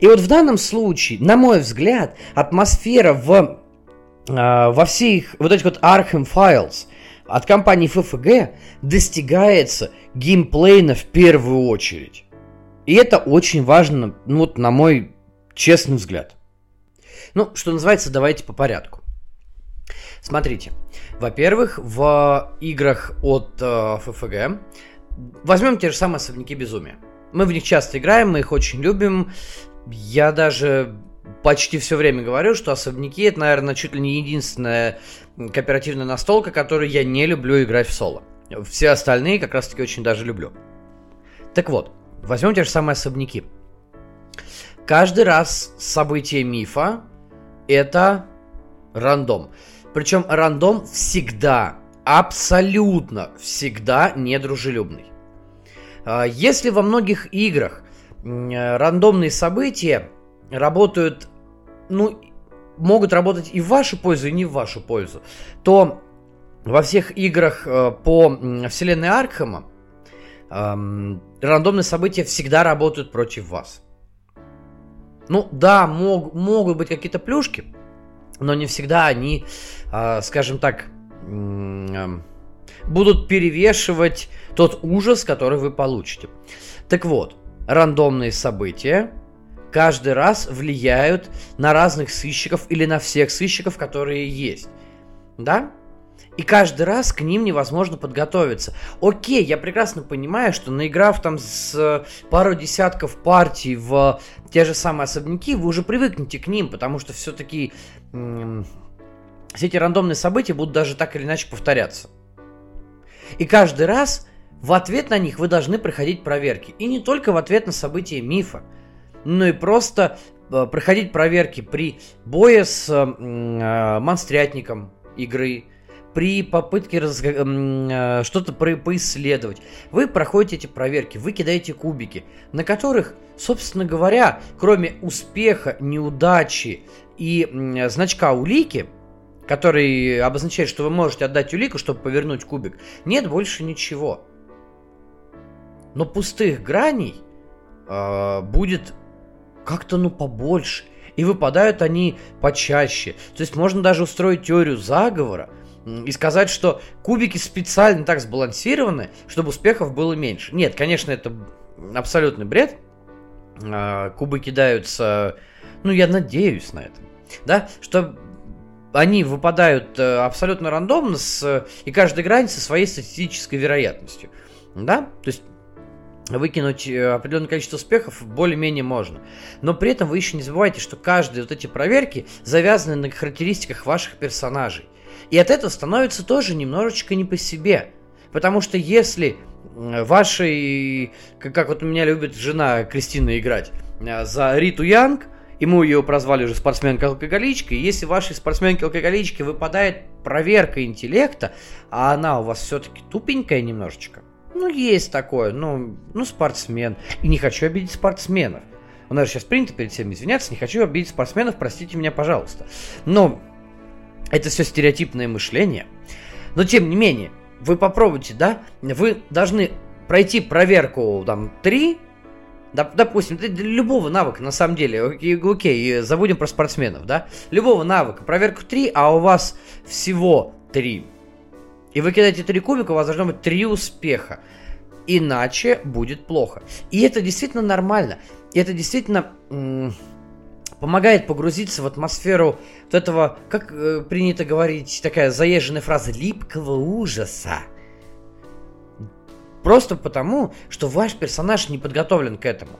И вот в данном случае, на мой взгляд, атмосфера в, э, во всех вот этих вот Arkham Files от компании FFG достигается геймплейно в первую очередь. И это очень важно, ну вот на мой честный взгляд. Ну, что называется, давайте по порядку. Смотрите, во-первых, в играх от э, FFG возьмем те же самые особняки безумия. Мы в них часто играем, мы их очень любим. Я даже почти все время говорю, что особняки это, наверное, чуть ли не единственная кооперативная настолка, которую я не люблю играть в соло. Все остальные как раз таки очень даже люблю. Так вот, возьмем те же самые особняки. Каждый раз событие мифа это рандом. Причем рандом всегда, абсолютно всегда недружелюбный. А, если во многих играх рандомные события работают, ну, могут работать и в вашу пользу, и не в вашу пользу, то во всех играх э, по вселенной Аркхема рандомные события всегда работают против вас. Ну да, мог, могут быть какие-то плюшки, но не всегда они, а, скажем так, будут перевешивать тот ужас, который вы получите. Так вот, рандомные события каждый раз влияют на разных сыщиков или на всех сыщиков, которые есть. Да? И каждый раз к ним невозможно подготовиться. Окей, я прекрасно понимаю, что наиграв там с э, пару десятков партий в те же самые особняки, вы уже привыкнете к ним, потому что все-таки все эти рандомные события будут даже так или иначе повторяться. И каждый раз в ответ на них вы должны проходить проверки. И не только в ответ на события мифа, но и просто э, проходить проверки при бое с э, монстрятником игры, при попытке раз... э, что-то про... поисследовать. Вы проходите эти проверки, вы кидаете кубики, на которых, собственно говоря, кроме успеха, неудачи и э, значка улики, который обозначает, что вы можете отдать улику, чтобы повернуть кубик, нет больше ничего. Но пустых граней э, будет как-то ну побольше. И выпадают они почаще. То есть можно даже устроить теорию заговора, и сказать, что кубики специально так сбалансированы, чтобы успехов было меньше. Нет, конечно, это абсолютный бред. А, кубы кидаются, ну, я надеюсь на это, да, что они выпадают э, абсолютно рандомно с, и каждая грань со своей статистической вероятностью, да, то есть выкинуть э, определенное количество успехов более-менее можно. Но при этом вы еще не забывайте, что каждые вот эти проверки завязаны на характеристиках ваших персонажей. И от этого становится тоже немножечко не по себе. Потому что если вашей, как вот у меня любит жена Кристина играть, э, за Риту Янг, мы ее прозвали уже спортсменка-алкоголичка, если вашей спортсменке-алкоголичке выпадает проверка интеллекта, а она у вас все-таки тупенькая немножечко, ну, есть такое, ну, ну, спортсмен, и не хочу обидеть спортсменов. У нас сейчас принято перед всеми извиняться, не хочу обидеть спортсменов, простите меня, пожалуйста. Но это все стереотипное мышление. Но тем не менее, вы попробуйте, да, вы должны пройти проверку там 3, допустим, любого навыка, на самом деле, окей, окей, забудем про спортсменов, да, любого навыка, проверку 3, а у вас всего 3. И вы кидаете 3 кубика, у вас должно быть 3 успеха. Иначе будет плохо. И это действительно нормально. И это действительно помогает погрузиться в атмосферу вот этого, как э, принято говорить, такая заезженная фраза, липкого ужаса. Просто потому, что ваш персонаж не подготовлен к этому.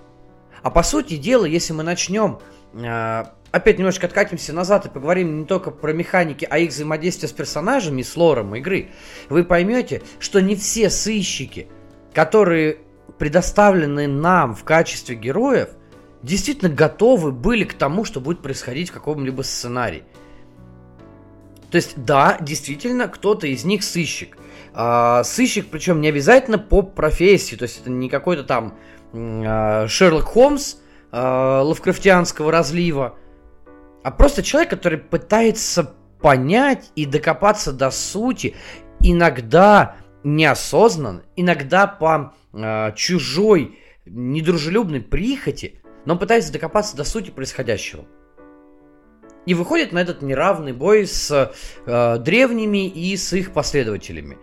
А по сути дела, если мы начнем, э, опять немножко откатимся назад и поговорим не только про механики, а их взаимодействие с персонажами, с лором игры, вы поймете, что не все сыщики, которые предоставлены нам в качестве героев, действительно готовы были к тому, что будет происходить в каком-либо сценарии. То есть, да, действительно, кто-то из них сыщик. А, сыщик, причем не обязательно по профессии, то есть это не какой-то там а, Шерлок Холмс а, лавкрафтианского разлива, а просто человек, который пытается понять и докопаться до сути, иногда неосознанно, иногда по а, чужой недружелюбной прихоти, но пытается докопаться до сути происходящего. И выходит на этот неравный бой с э, древними и с их последователями.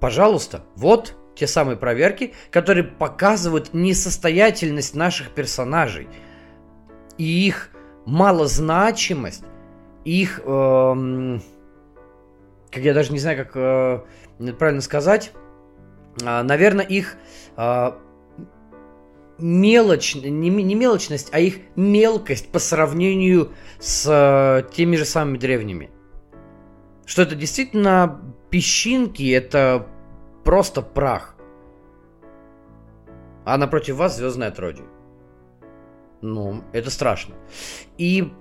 Пожалуйста, вот те самые проверки, которые показывают несостоятельность наших персонажей и их малозначимость, их, э, как я даже не знаю, как э, правильно сказать, э, наверное, их э, мелочь, не, не мелочность, а их мелкость по сравнению с э, теми же самыми древними. Что это действительно песчинки, это просто прах. А напротив вас звездное отродье. Ну, это страшно. И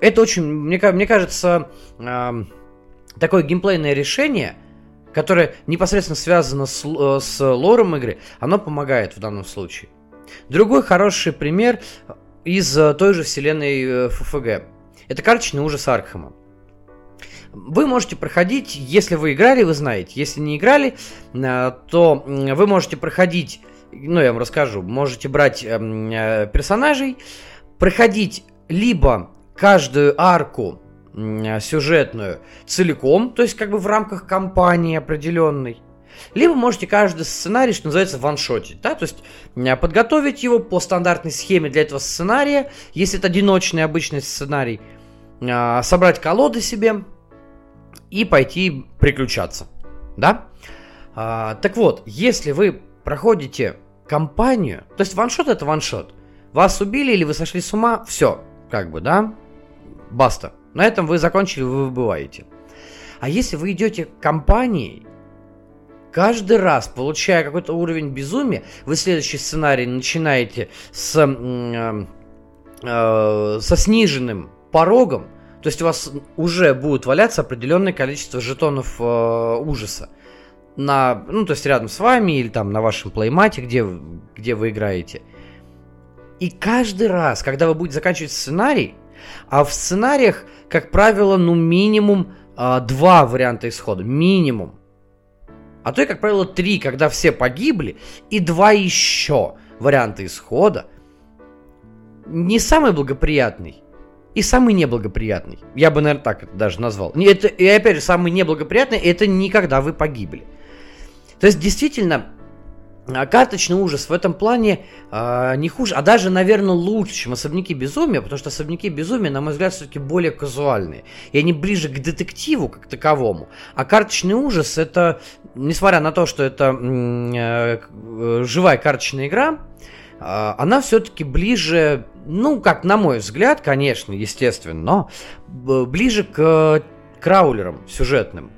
это очень, мне, мне кажется, э, такое геймплейное решение, которое непосредственно связано с, э, с лором игры, оно помогает в данном случае. Другой хороший пример из э, той же вселенной ФФГ. Э, Это карточный ужас Аркхема. Вы можете проходить, если вы играли, вы знаете. Если не играли, э, то вы можете проходить, ну я вам расскажу, можете брать персонажей, проходить либо каждую арку сюжетную целиком, то есть как бы в рамках кампании определенной, либо можете каждый сценарий, что называется, ваншотить, да, то есть э, подготовить его по стандартной схеме для этого сценария, если это одиночный обычный сценарий, э, собрать колоды себе и пойти приключаться, да. А, так вот, если вы проходите кампанию, то есть ваншот это ваншот, вас убили или вы сошли с ума, все, как бы, да, баста. На этом вы закончили, вы выбываете. А если вы идете кампанией, каждый раз, получая какой-то уровень безумия, вы следующий сценарий начинаете с, э, э, со сниженным порогом, то есть у вас уже будет валяться определенное количество жетонов э, ужаса на, ну, то есть рядом с вами или там на вашем плеймате, где, где вы играете. И каждый раз, когда вы будете заканчивать сценарий, а в сценариях, как правило, ну минимум э, два варианта исхода, минимум а то и, как правило, три, когда все погибли, и два еще варианта исхода, не самый благоприятный и самый неблагоприятный. Я бы, наверное, так это даже назвал. Это, и опять же, самый неблагоприятный это никогда вы погибли. То есть, действительно, а карточный ужас в этом плане э, не хуже, а даже, наверное, лучше, чем особняки безумия, потому что особняки безумия, на мой взгляд, все-таки более казуальные. И они ближе к детективу как таковому. А карточный ужас это, несмотря на то, что это э, живая карточная игра, э, она все-таки ближе ну, как на мой взгляд, конечно, естественно, но ближе к краулерам сюжетным.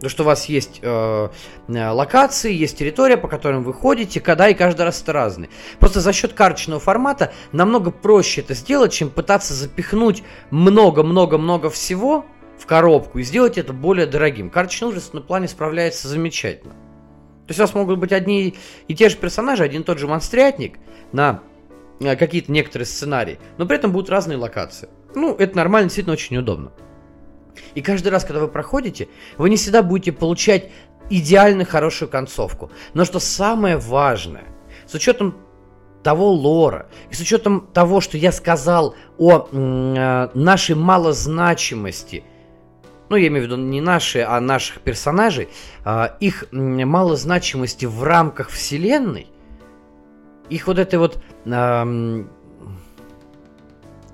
То, что у вас есть э, э, локации, есть территория, по которым вы ходите, когда и каждый раз это разные. Просто за счет карточного формата намного проще это сделать, чем пытаться запихнуть много-много-много всего в коробку и сделать это более дорогим. Карточный ужас на плане справляется замечательно. То есть у вас могут быть одни и те же персонажи, один и тот же монстрятник на э, какие-то некоторые сценарии, но при этом будут разные локации. Ну, это нормально, действительно очень удобно. И каждый раз, когда вы проходите, вы не всегда будете получать идеально хорошую концовку. Но что самое важное, с учетом того лора, и с учетом того, что я сказал о э, нашей малозначимости, ну, я имею в виду не наши, а наших персонажей, э, их малозначимости в рамках вселенной, их вот этой вот э,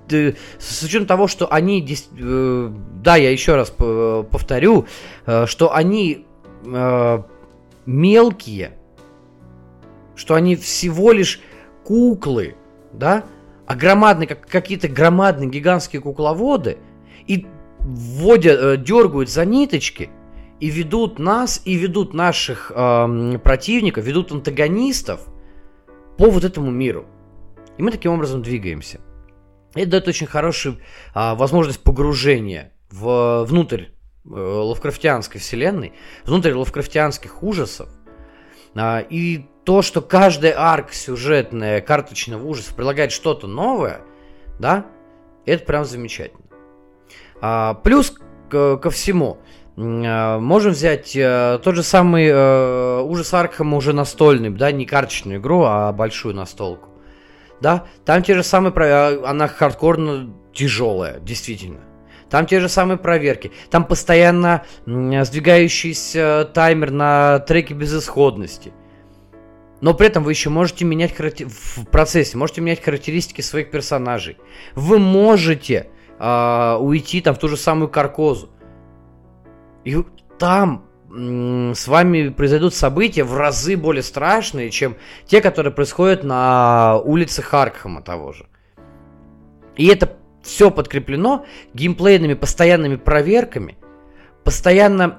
с учетом того, что они, э, да, я еще раз повторю, э, что они э, мелкие, что они всего лишь куклы, да, а громадные, как какие-то громадные гигантские кукловоды, и вводят, дергают за ниточки, и ведут нас, и ведут наших э, противников, ведут антагонистов по вот этому миру. И мы таким образом двигаемся. Это дает очень хорошую а, возможность погружения в, внутрь э, лавкрафтианской вселенной, внутрь лавкрафтианских ужасов. А, и то, что каждая арк сюжетная карточного ужаса предлагает что-то новое, да, это прям замечательно. А, плюс к, ко всему, а, можем взять а, тот же самый а, ужас Аркхема уже настольный, да, не карточную игру, а большую настолку да, там те же самые, а, она хардкорно тяжелая, действительно. Там те же самые проверки. Там постоянно сдвигающийся таймер на треке безысходности. Но при этом вы еще можете менять характер... в процессе, можете менять характеристики своих персонажей. Вы можете э, уйти там в ту же самую каркозу. И там с вами произойдут события в разы более страшные, чем те, которые происходят на улице Харкхама того же. И это все подкреплено геймплейными постоянными проверками, постоянно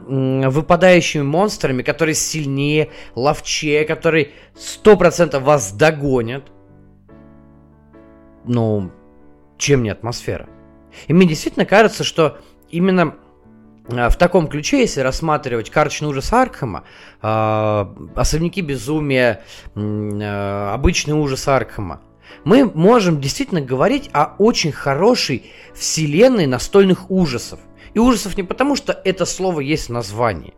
выпадающими монстрами, которые сильнее, ловчее, которые 100% вас догонят. Ну, чем не атмосфера? И мне действительно кажется, что именно в таком ключе, если рассматривать карточный ужас Аркхема, э, особняки безумия, э, обычный ужас Аркхема, мы можем действительно говорить о очень хорошей вселенной настольных ужасов. И ужасов не потому, что это слово есть в названии,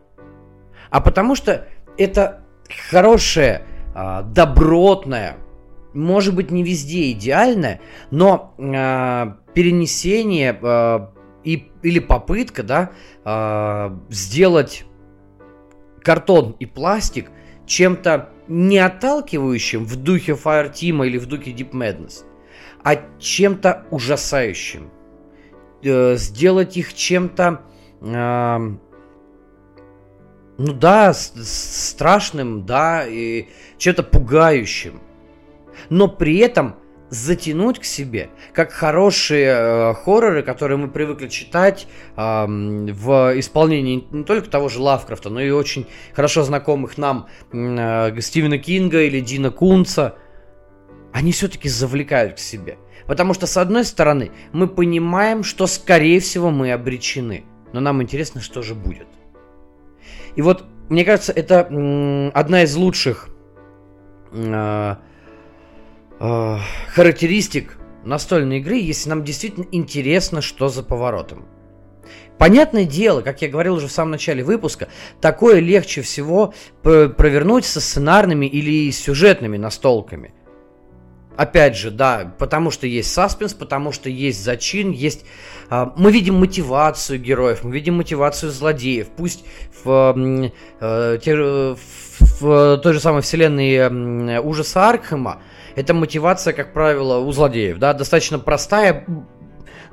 а потому что это хорошее, э, добротное, может быть не везде идеальное, но э, перенесение э, и, или попытка, да, э, сделать картон и пластик чем-то не отталкивающим в духе Fireteam или в духе Deep Madness, а чем-то ужасающим. Э, сделать их чем-то, э, ну да, страшным, да, и чем-то пугающим. Но при этом затянуть к себе, как хорошие э, хорроры, которые мы привыкли читать э, в исполнении не только того же Лавкрафта, но и очень хорошо знакомых нам э, Стивена Кинга или Дина Кунца, они все-таки завлекают к себе. Потому что, с одной стороны, мы понимаем, что, скорее всего, мы обречены. Но нам интересно, что же будет. И вот, мне кажется, это одна из лучших э, э, характеристик настольной игры, если нам действительно интересно, что за поворотом. Понятное дело, как я говорил уже в самом начале выпуска, такое легче всего провернуть со сценарными или сюжетными настолками. Опять же, да, потому что есть саспенс, потому что есть зачин, есть... Э, мы видим мотивацию героев, мы видим мотивацию злодеев. Пусть в, э, э, те, в, в той же самой вселенной э, ужаса Аркхема эта мотивация, как правило, у злодеев, да, достаточно простая.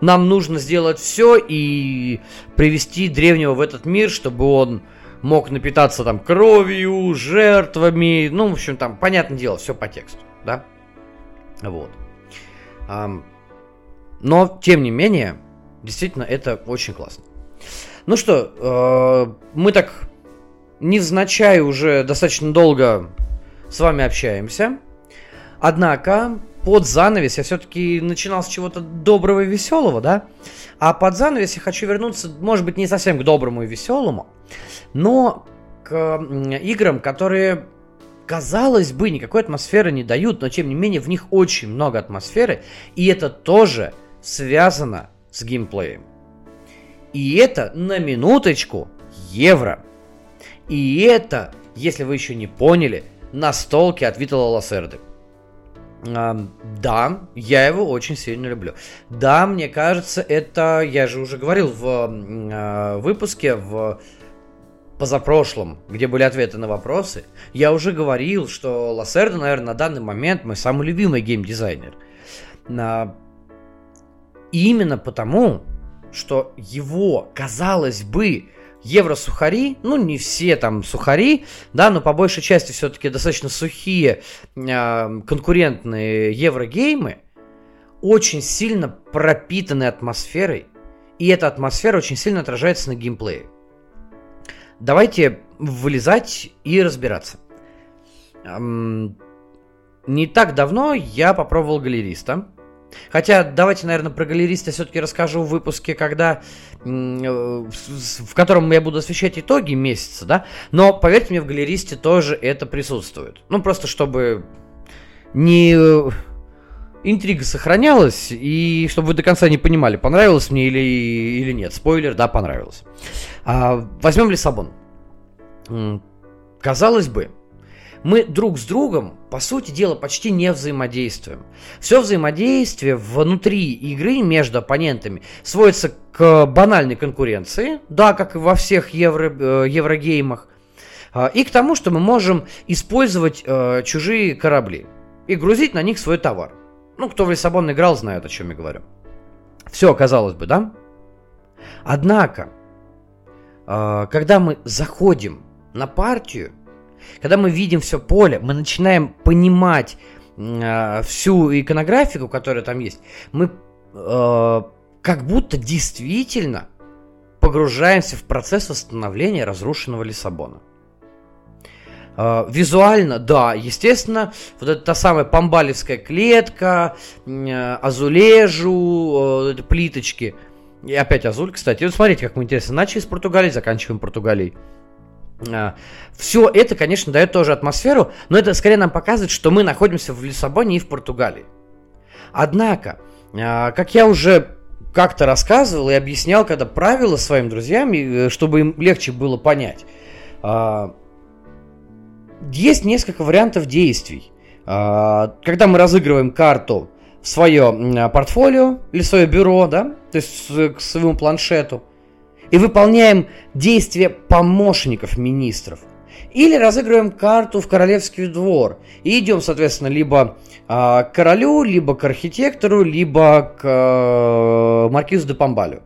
Нам нужно сделать все и привести древнего в этот мир, чтобы он мог напитаться там кровью, жертвами, ну, в общем, там, понятное дело, все по тексту, да, вот. Но, тем не менее, действительно, это очень классно. Ну что, э, мы так невзначай уже достаточно долго с вами общаемся. Однако, под занавес я все-таки начинал с чего-то доброго и веселого, да? А под занавес я хочу вернуться, может быть, не совсем к доброму и веселому, но к играм, которые, казалось бы, никакой атмосферы не дают, но тем не менее в них очень много атмосферы, и это тоже связано с геймплеем. И это на минуточку евро. И это, если вы еще не поняли, настолки от Витала Лассерды. А, да, я его очень сильно люблю. Да, мне кажется, это, я же уже говорил в э, выпуске, в позапрошлом, где были ответы на вопросы, я уже говорил, что Лассерда, наверное, на данный момент мой самый любимый геймдизайнер. А, именно потому, что его, казалось бы, евросухари, ну не все там сухари, да, но по большей части все-таки достаточно сухие э, конкурентные еврогеймы, очень сильно пропитаны атмосферой, и эта атмосфера очень сильно отражается на геймплее. Давайте вылезать и разбираться. Эм, не так давно я попробовал галериста. Хотя давайте, наверное, про галериста все-таки расскажу в выпуске, когда э, в котором я буду освещать итоги месяца, да. Но поверьте мне, в галеристе тоже это присутствует. Ну, просто чтобы не э, интрига сохранялась, и чтобы вы до конца не понимали, понравилось мне или, или нет. Спойлер, да, понравилось. А, возьмем Лиссабон. Казалось бы, мы друг с другом, по сути дела, почти не взаимодействуем. Все взаимодействие внутри игры между оппонентами сводится к банальной конкуренции, да, как и во всех евро, э, еврогеймах, а, и к тому, что мы можем использовать э, чужие корабли и грузить на них свой товар. Ну, кто в Лиссабон играл, знает, о чем я говорю. Все, казалось бы, да? Однако, э, когда мы заходим на партию, когда мы видим все поле, мы начинаем понимать э, всю иконографику, которая там есть, мы э, как будто действительно погружаемся в процесс восстановления разрушенного Лиссабона. Uh, визуально, да, естественно, вот эта та самая памбалевская клетка, uh, азулежу, uh, плиточки. И опять азуль, кстати. Вот смотрите, как мы интересно. Начали с Португалии, заканчиваем Португалией. А, Все это, конечно, дает тоже атмосферу, но это скорее нам показывает, что мы находимся в Лиссабоне и в Португалии. Однако, а, как я уже как-то рассказывал и объяснял, когда правила своим друзьям, э, чтобы им легче было понять, а, есть несколько вариантов действий. Когда мы разыгрываем карту в свое портфолио или свое бюро, да, то есть к своему планшету – и выполняем действия помощников министров. Или разыгрываем карту в королевский двор и идем, соответственно, либо э, к королю, либо к архитектору, либо к э, маркизу де Памбалю.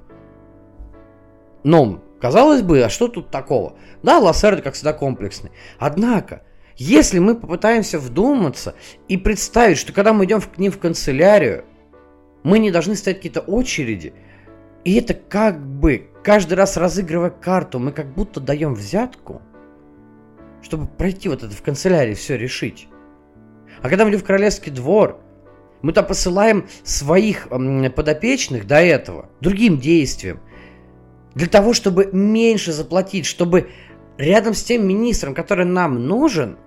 Но, казалось бы, а что тут такого? Да, Лассерд, как всегда, комплексный. Однако, если мы попытаемся вдуматься и представить, что когда мы идем к ним в канцелярию, мы не должны стоять какие-то очереди, и это как бы каждый раз разыгрывая карту, мы как будто даем взятку, чтобы пройти вот это в канцелярии все решить. А когда мы идем в королевский двор, мы там посылаем своих подопечных до этого другим действиям. Для того, чтобы меньше заплатить, чтобы рядом с тем министром, который нам нужен,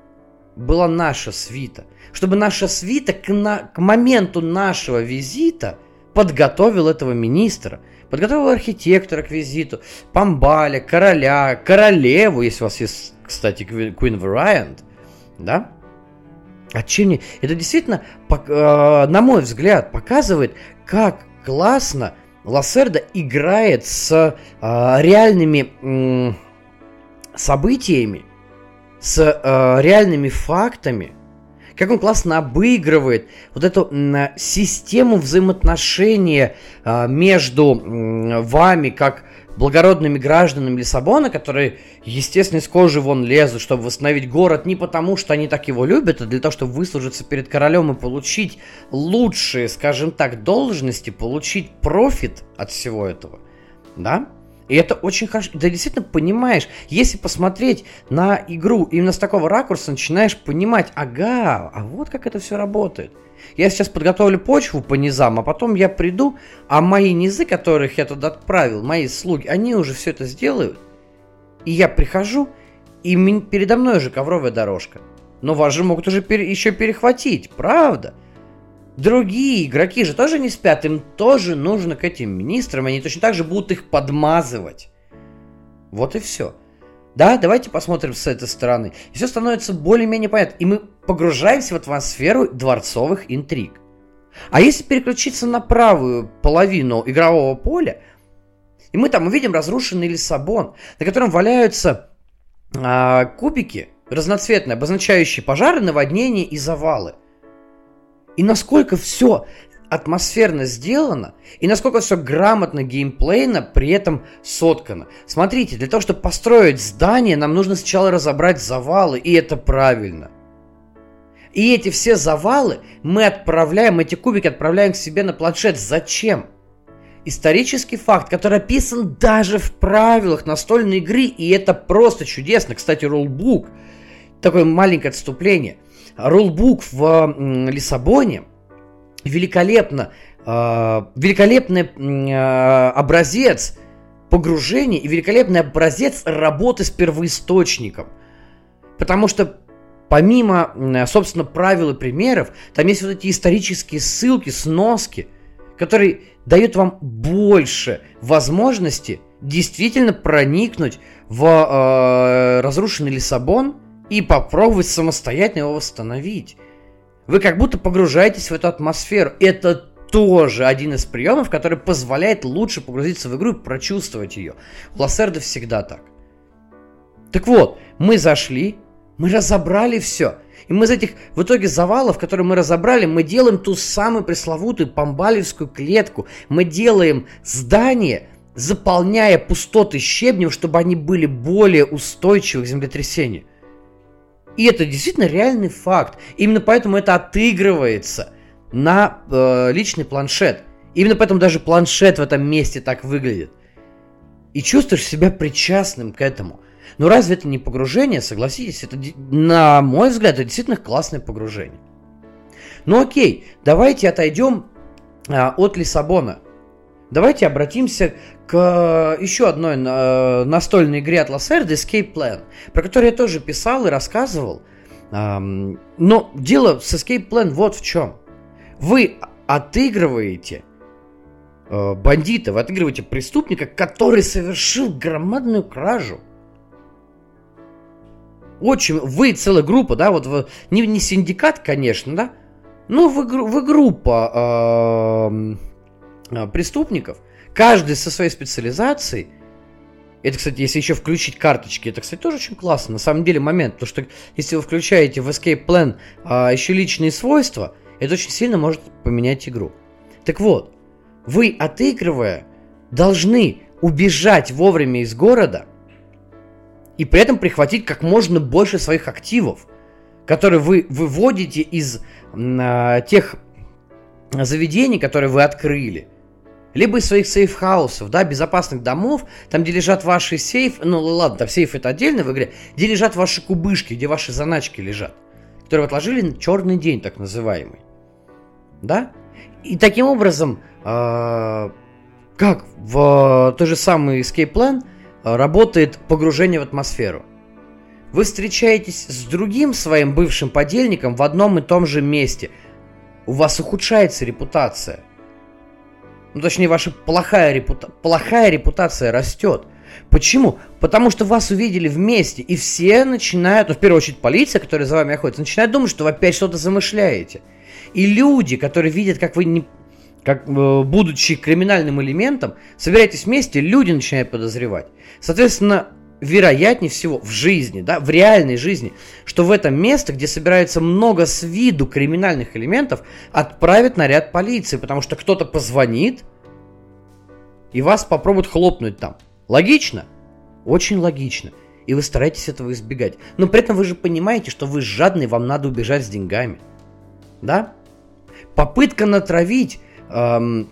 была наша свита. Чтобы наша свита к, на, к моменту нашего визита подготовил этого министра – Подготовил архитектора к визиту, Памбаля, короля, королеву, если у вас есть, кстати, Queen Variant, да? А. Это действительно, э, на мой взгляд, показывает, как классно Лассерда играет с э, реальными событиями, с э, реальными фактами – как он классно обыгрывает вот эту систему взаимоотношения а, между вами, как благородными гражданами Лиссабона, которые, естественно, из кожи вон лезут, чтобы восстановить город не потому, что они так его любят, а для того, чтобы выслужиться перед королем и получить лучшие, скажем так, должности, получить профит от всего этого. Да? И это очень хорошо. Ты действительно понимаешь, если посмотреть на игру именно с такого ракурса, начинаешь понимать, ага, а вот как это все работает. Я сейчас подготовлю почву по низам, а потом я приду, а мои низы, которых я туда отправил, мои слуги, они уже все это сделают. И я прихожу, и передо мной уже ковровая дорожка. Но вас же могут уже пере, еще перехватить, правда? Другие игроки же тоже не спят, им тоже нужно к этим министрам, они точно так же будут их подмазывать. Вот и все. Да, давайте посмотрим с этой стороны. И все становится более-менее понятно. И мы погружаемся в атмосферу дворцовых интриг. А если переключиться на правую половину игрового поля, и мы там увидим разрушенный Лиссабон, на котором валяются а, кубики разноцветные, обозначающие пожары, наводнения и завалы. И насколько все атмосферно сделано, и насколько все грамотно геймплейно при этом соткано. Смотрите, для того, чтобы построить здание, нам нужно сначала разобрать завалы, и это правильно. И эти все завалы мы отправляем, эти кубики отправляем к себе на планшет. Зачем? Исторический факт, который описан даже в правилах настольной игры, и это просто чудесно. Кстати, рулбук, такое маленькое отступление. Рулбук в Лиссабоне великолепно, э, великолепный э, образец погружения и великолепный образец работы с первоисточником. Потому что помимо, собственно, правил и примеров, там есть вот эти исторические ссылки, сноски, которые дают вам больше возможности действительно проникнуть в э, разрушенный Лиссабон и попробовать самостоятельно его восстановить. Вы как будто погружаетесь в эту атмосферу. Это тоже один из приемов, который позволяет лучше погрузиться в игру и прочувствовать ее. У Лассерда всегда так. Так вот, мы зашли, мы разобрали все. И мы из этих, в итоге, завалов, которые мы разобрали, мы делаем ту самую пресловутую помбалевскую клетку. Мы делаем здание, заполняя пустоты щебнем, чтобы они были более устойчивы к землетрясению. И это действительно реальный факт. Именно поэтому это отыгрывается на э, личный планшет. Именно поэтому даже планшет в этом месте так выглядит. И чувствуешь себя причастным к этому. Но разве это не погружение? Согласитесь, это, на мой взгляд, это действительно классное погружение. Ну окей, давайте отойдем а, от Лиссабона. Давайте обратимся к еще одной э, настольной игре от Lacerda Escape Plan, про которую я тоже писал и рассказывал. Но дело с Escape Plan вот в чем. Вы отыгрываете э, бандита, вы отыгрываете преступника, который совершил громадную кражу. Очень, вы целая группа, да, вот не, не синдикат, конечно, да, но вы, вы группа э, Э, преступников, каждый со своей специализацией. Это, кстати, если еще включить карточки, это, кстати, тоже очень классно. На самом деле момент, то что если вы включаете в Escape Plan а, еще личные свойства, это очень сильно может поменять игру. Так вот, вы, отыгрывая, должны убежать вовремя из города и при этом прихватить как можно больше своих активов, которые вы выводите из а, тех заведений, которые вы открыли либо из своих safe house ов, да, безопасных домов, там, где лежат ваши сейфы, ну ладно, там сейф это отдельно в игре, где лежат ваши кубышки, где ваши заначки лежат, которые вы отложили на черный день, так называемый. Да? И таким образом, э, как в той же самой Escape Plan э, работает погружение в атмосферу. Вы встречаетесь с другим своим бывшим подельником в одном и том же месте. У вас ухудшается репутация – ну, точнее, ваша плохая, репута... плохая репутация растет. Почему? Потому что вас увидели вместе, и все начинают, ну, в первую очередь, полиция, которая за вами охотится, начинает думать, что вы опять что-то замышляете. И люди, которые видят, как вы, не, как, э, будучи криминальным элементом, собираетесь вместе, люди начинают подозревать. Соответственно, вероятнее всего в жизни, да, в реальной жизни, что в это место, где собирается много с виду криминальных элементов, отправят наряд полиции, потому что кто-то позвонит и вас попробует хлопнуть там. Логично? Очень логично. И вы стараетесь этого избегать. Но при этом вы же понимаете, что вы жадный, вам надо убежать с деньгами. Да? Попытка натравить эм,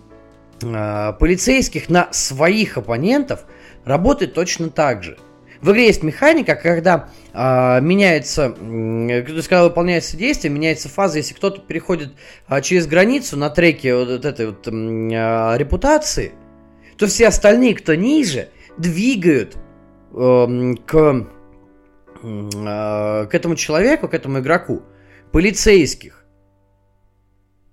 э, полицейских на своих оппонентов работает точно так же. В игре есть механика, когда э, меняется, э, когда выполняется действие, меняется фаза, если кто-то переходит э, через границу на треке вот, вот этой вот э, репутации, то все остальные, кто ниже, двигают э, к, э, к этому человеку, к этому игроку, полицейских.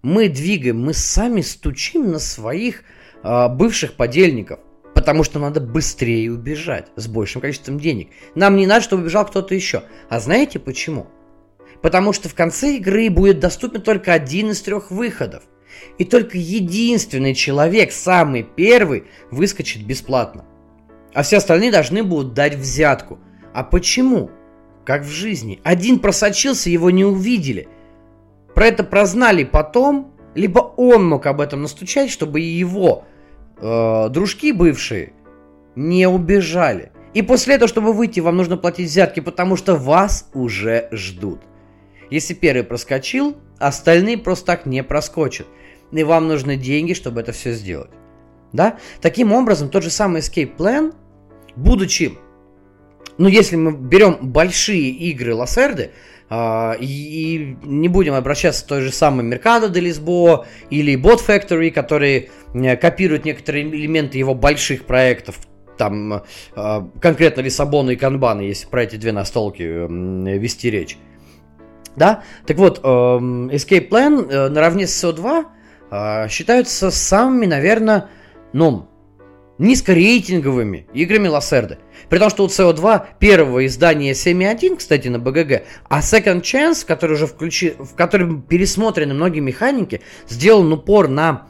Мы двигаем, мы сами стучим на своих э, бывших подельников. Потому что надо быстрее убежать с большим количеством денег. Нам не надо, чтобы убежал кто-то еще. А знаете почему? Потому что в конце игры будет доступен только один из трех выходов. И только единственный человек, самый первый, выскочит бесплатно. А все остальные должны будут дать взятку. А почему? Как в жизни. Один просочился, его не увидели. Про это прознали потом, либо он мог об этом настучать, чтобы его э, дружки бывшие не убежали. И после этого, чтобы выйти, вам нужно платить взятки, потому что вас уже ждут. Если первый проскочил, остальные просто так не проскочат. И вам нужны деньги, чтобы это все сделать. Да? Таким образом, тот же самый Escape Plan, будучи, ну, если мы берем большие игры Лассерды, и, не будем обращаться к той же самой Mercado de Lisboa или Bot Factory, которые копируют некоторые элементы его больших проектов, там uh, конкретно Лиссабона и Канбана, если про эти две настолки вести речь. Да? Так вот, эм, Escape Plan э, наравне с CO2 считаются самыми, наверное, ну, низкорейтинговыми играми Лассерды. При том, что у CO2 первого издания 7.1, кстати, на БГГ, а Second Chance, который уже включи, в котором пересмотрены многие механики, сделан упор на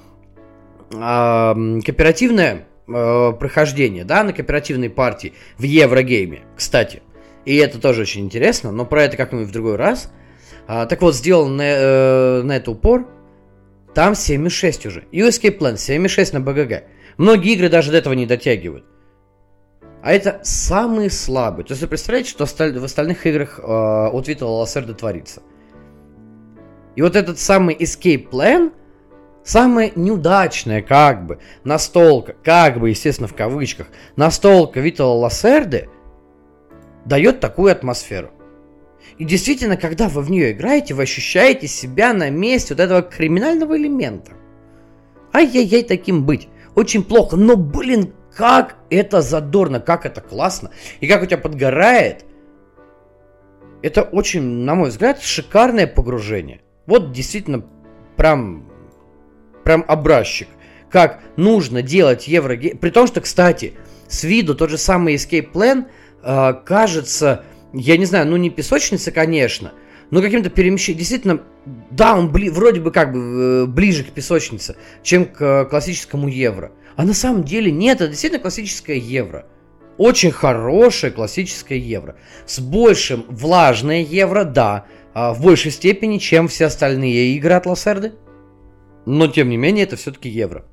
э, кооперативное э, прохождение, да, на кооперативной партии в Еврогейме, кстати. И это тоже очень интересно, но про это как-нибудь в другой раз. А, так вот, сделан на, э, на это упор. Там 7.6 уже. И Escape Plan 7.6 на БГГ. Многие игры даже до этого не дотягивают. А это самые слабые. То есть вы представляете, что в остальных играх э, от Витала Лассерда творится. И вот этот самый Escape Plan, самая неудачная как бы настолка, как бы, естественно, в кавычках, настолка Витала Лассерды дает такую атмосферу. И действительно, когда вы в нее играете, вы ощущаете себя на месте вот этого криминального элемента. Ай-яй-яй, таким быть очень плохо, но, блин, как это задорно, как это классно, и как у тебя подгорает. Это очень, на мой взгляд, шикарное погружение. Вот действительно прям, прям образчик. Как нужно делать Еврогейм. При том, что, кстати, с виду тот же самый Escape Plan э, кажется, я не знаю, ну не песочница, конечно, но каким-то перемещением. Действительно, да, он бли, вроде бы как бы э, ближе к песочнице, чем к э, классическому евро. А на самом деле нет, это действительно классическое евро. Очень хорошее классическое евро. С большим влажное евро, да, а в большей степени, чем все остальные игры от Лассерды. Но тем не менее, это все-таки евро.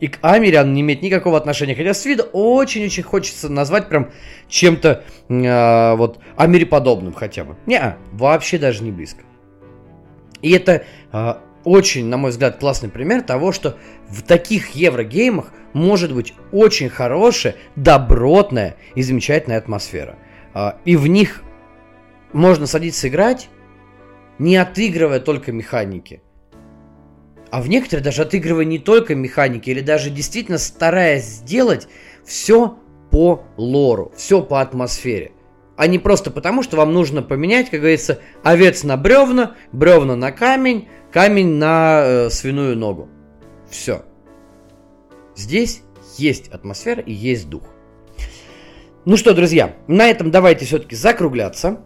И к Амере не имеет никакого отношения. Хотя с виду очень-очень хочется назвать прям чем-то э, вот Америподобным хотя бы. Не, вообще даже не близко. И это э, очень, на мой взгляд, классный пример того, что в таких еврогеймах может быть очень хорошая, добротная и замечательная атмосфера. Э, и в них можно садиться играть, не отыгрывая только механики, а в некоторые даже отыгрывая не только механики, или даже действительно стараясь сделать все по лору, все по атмосфере. А не просто потому, что вам нужно поменять, как говорится, овец на бревна, бревна на камень, камень на э, свиную ногу. Все. Здесь есть атмосфера и есть дух. Ну что, друзья, на этом давайте все-таки закругляться.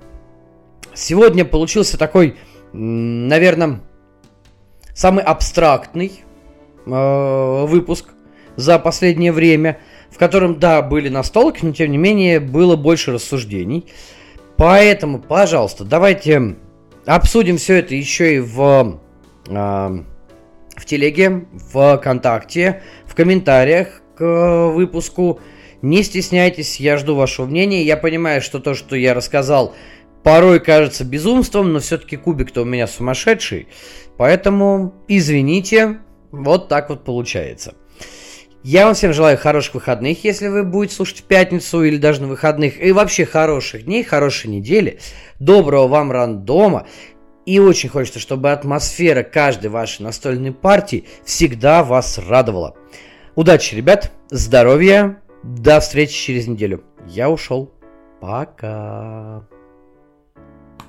Сегодня получился такой, наверное, самый абстрактный э, выпуск за последнее время, в котором, да, были настолки, но тем не менее было больше рассуждений. Поэтому, пожалуйста, давайте обсудим все это еще и в, э, в телеге, в ВКонтакте, в комментариях к выпуску. Не стесняйтесь, я жду вашего мнения. Я понимаю, что то, что я рассказал, порой кажется безумством, но все-таки кубик-то у меня сумасшедший. Поэтому извините, вот так вот получается. Я вам всем желаю хороших выходных, если вы будете слушать в пятницу или даже на выходных. И вообще хороших дней, хорошей недели. Доброго вам рандома. И очень хочется, чтобы атмосфера каждой вашей настольной партии всегда вас радовала. Удачи, ребят, здоровья, до встречи через неделю. Я ушел. Пока.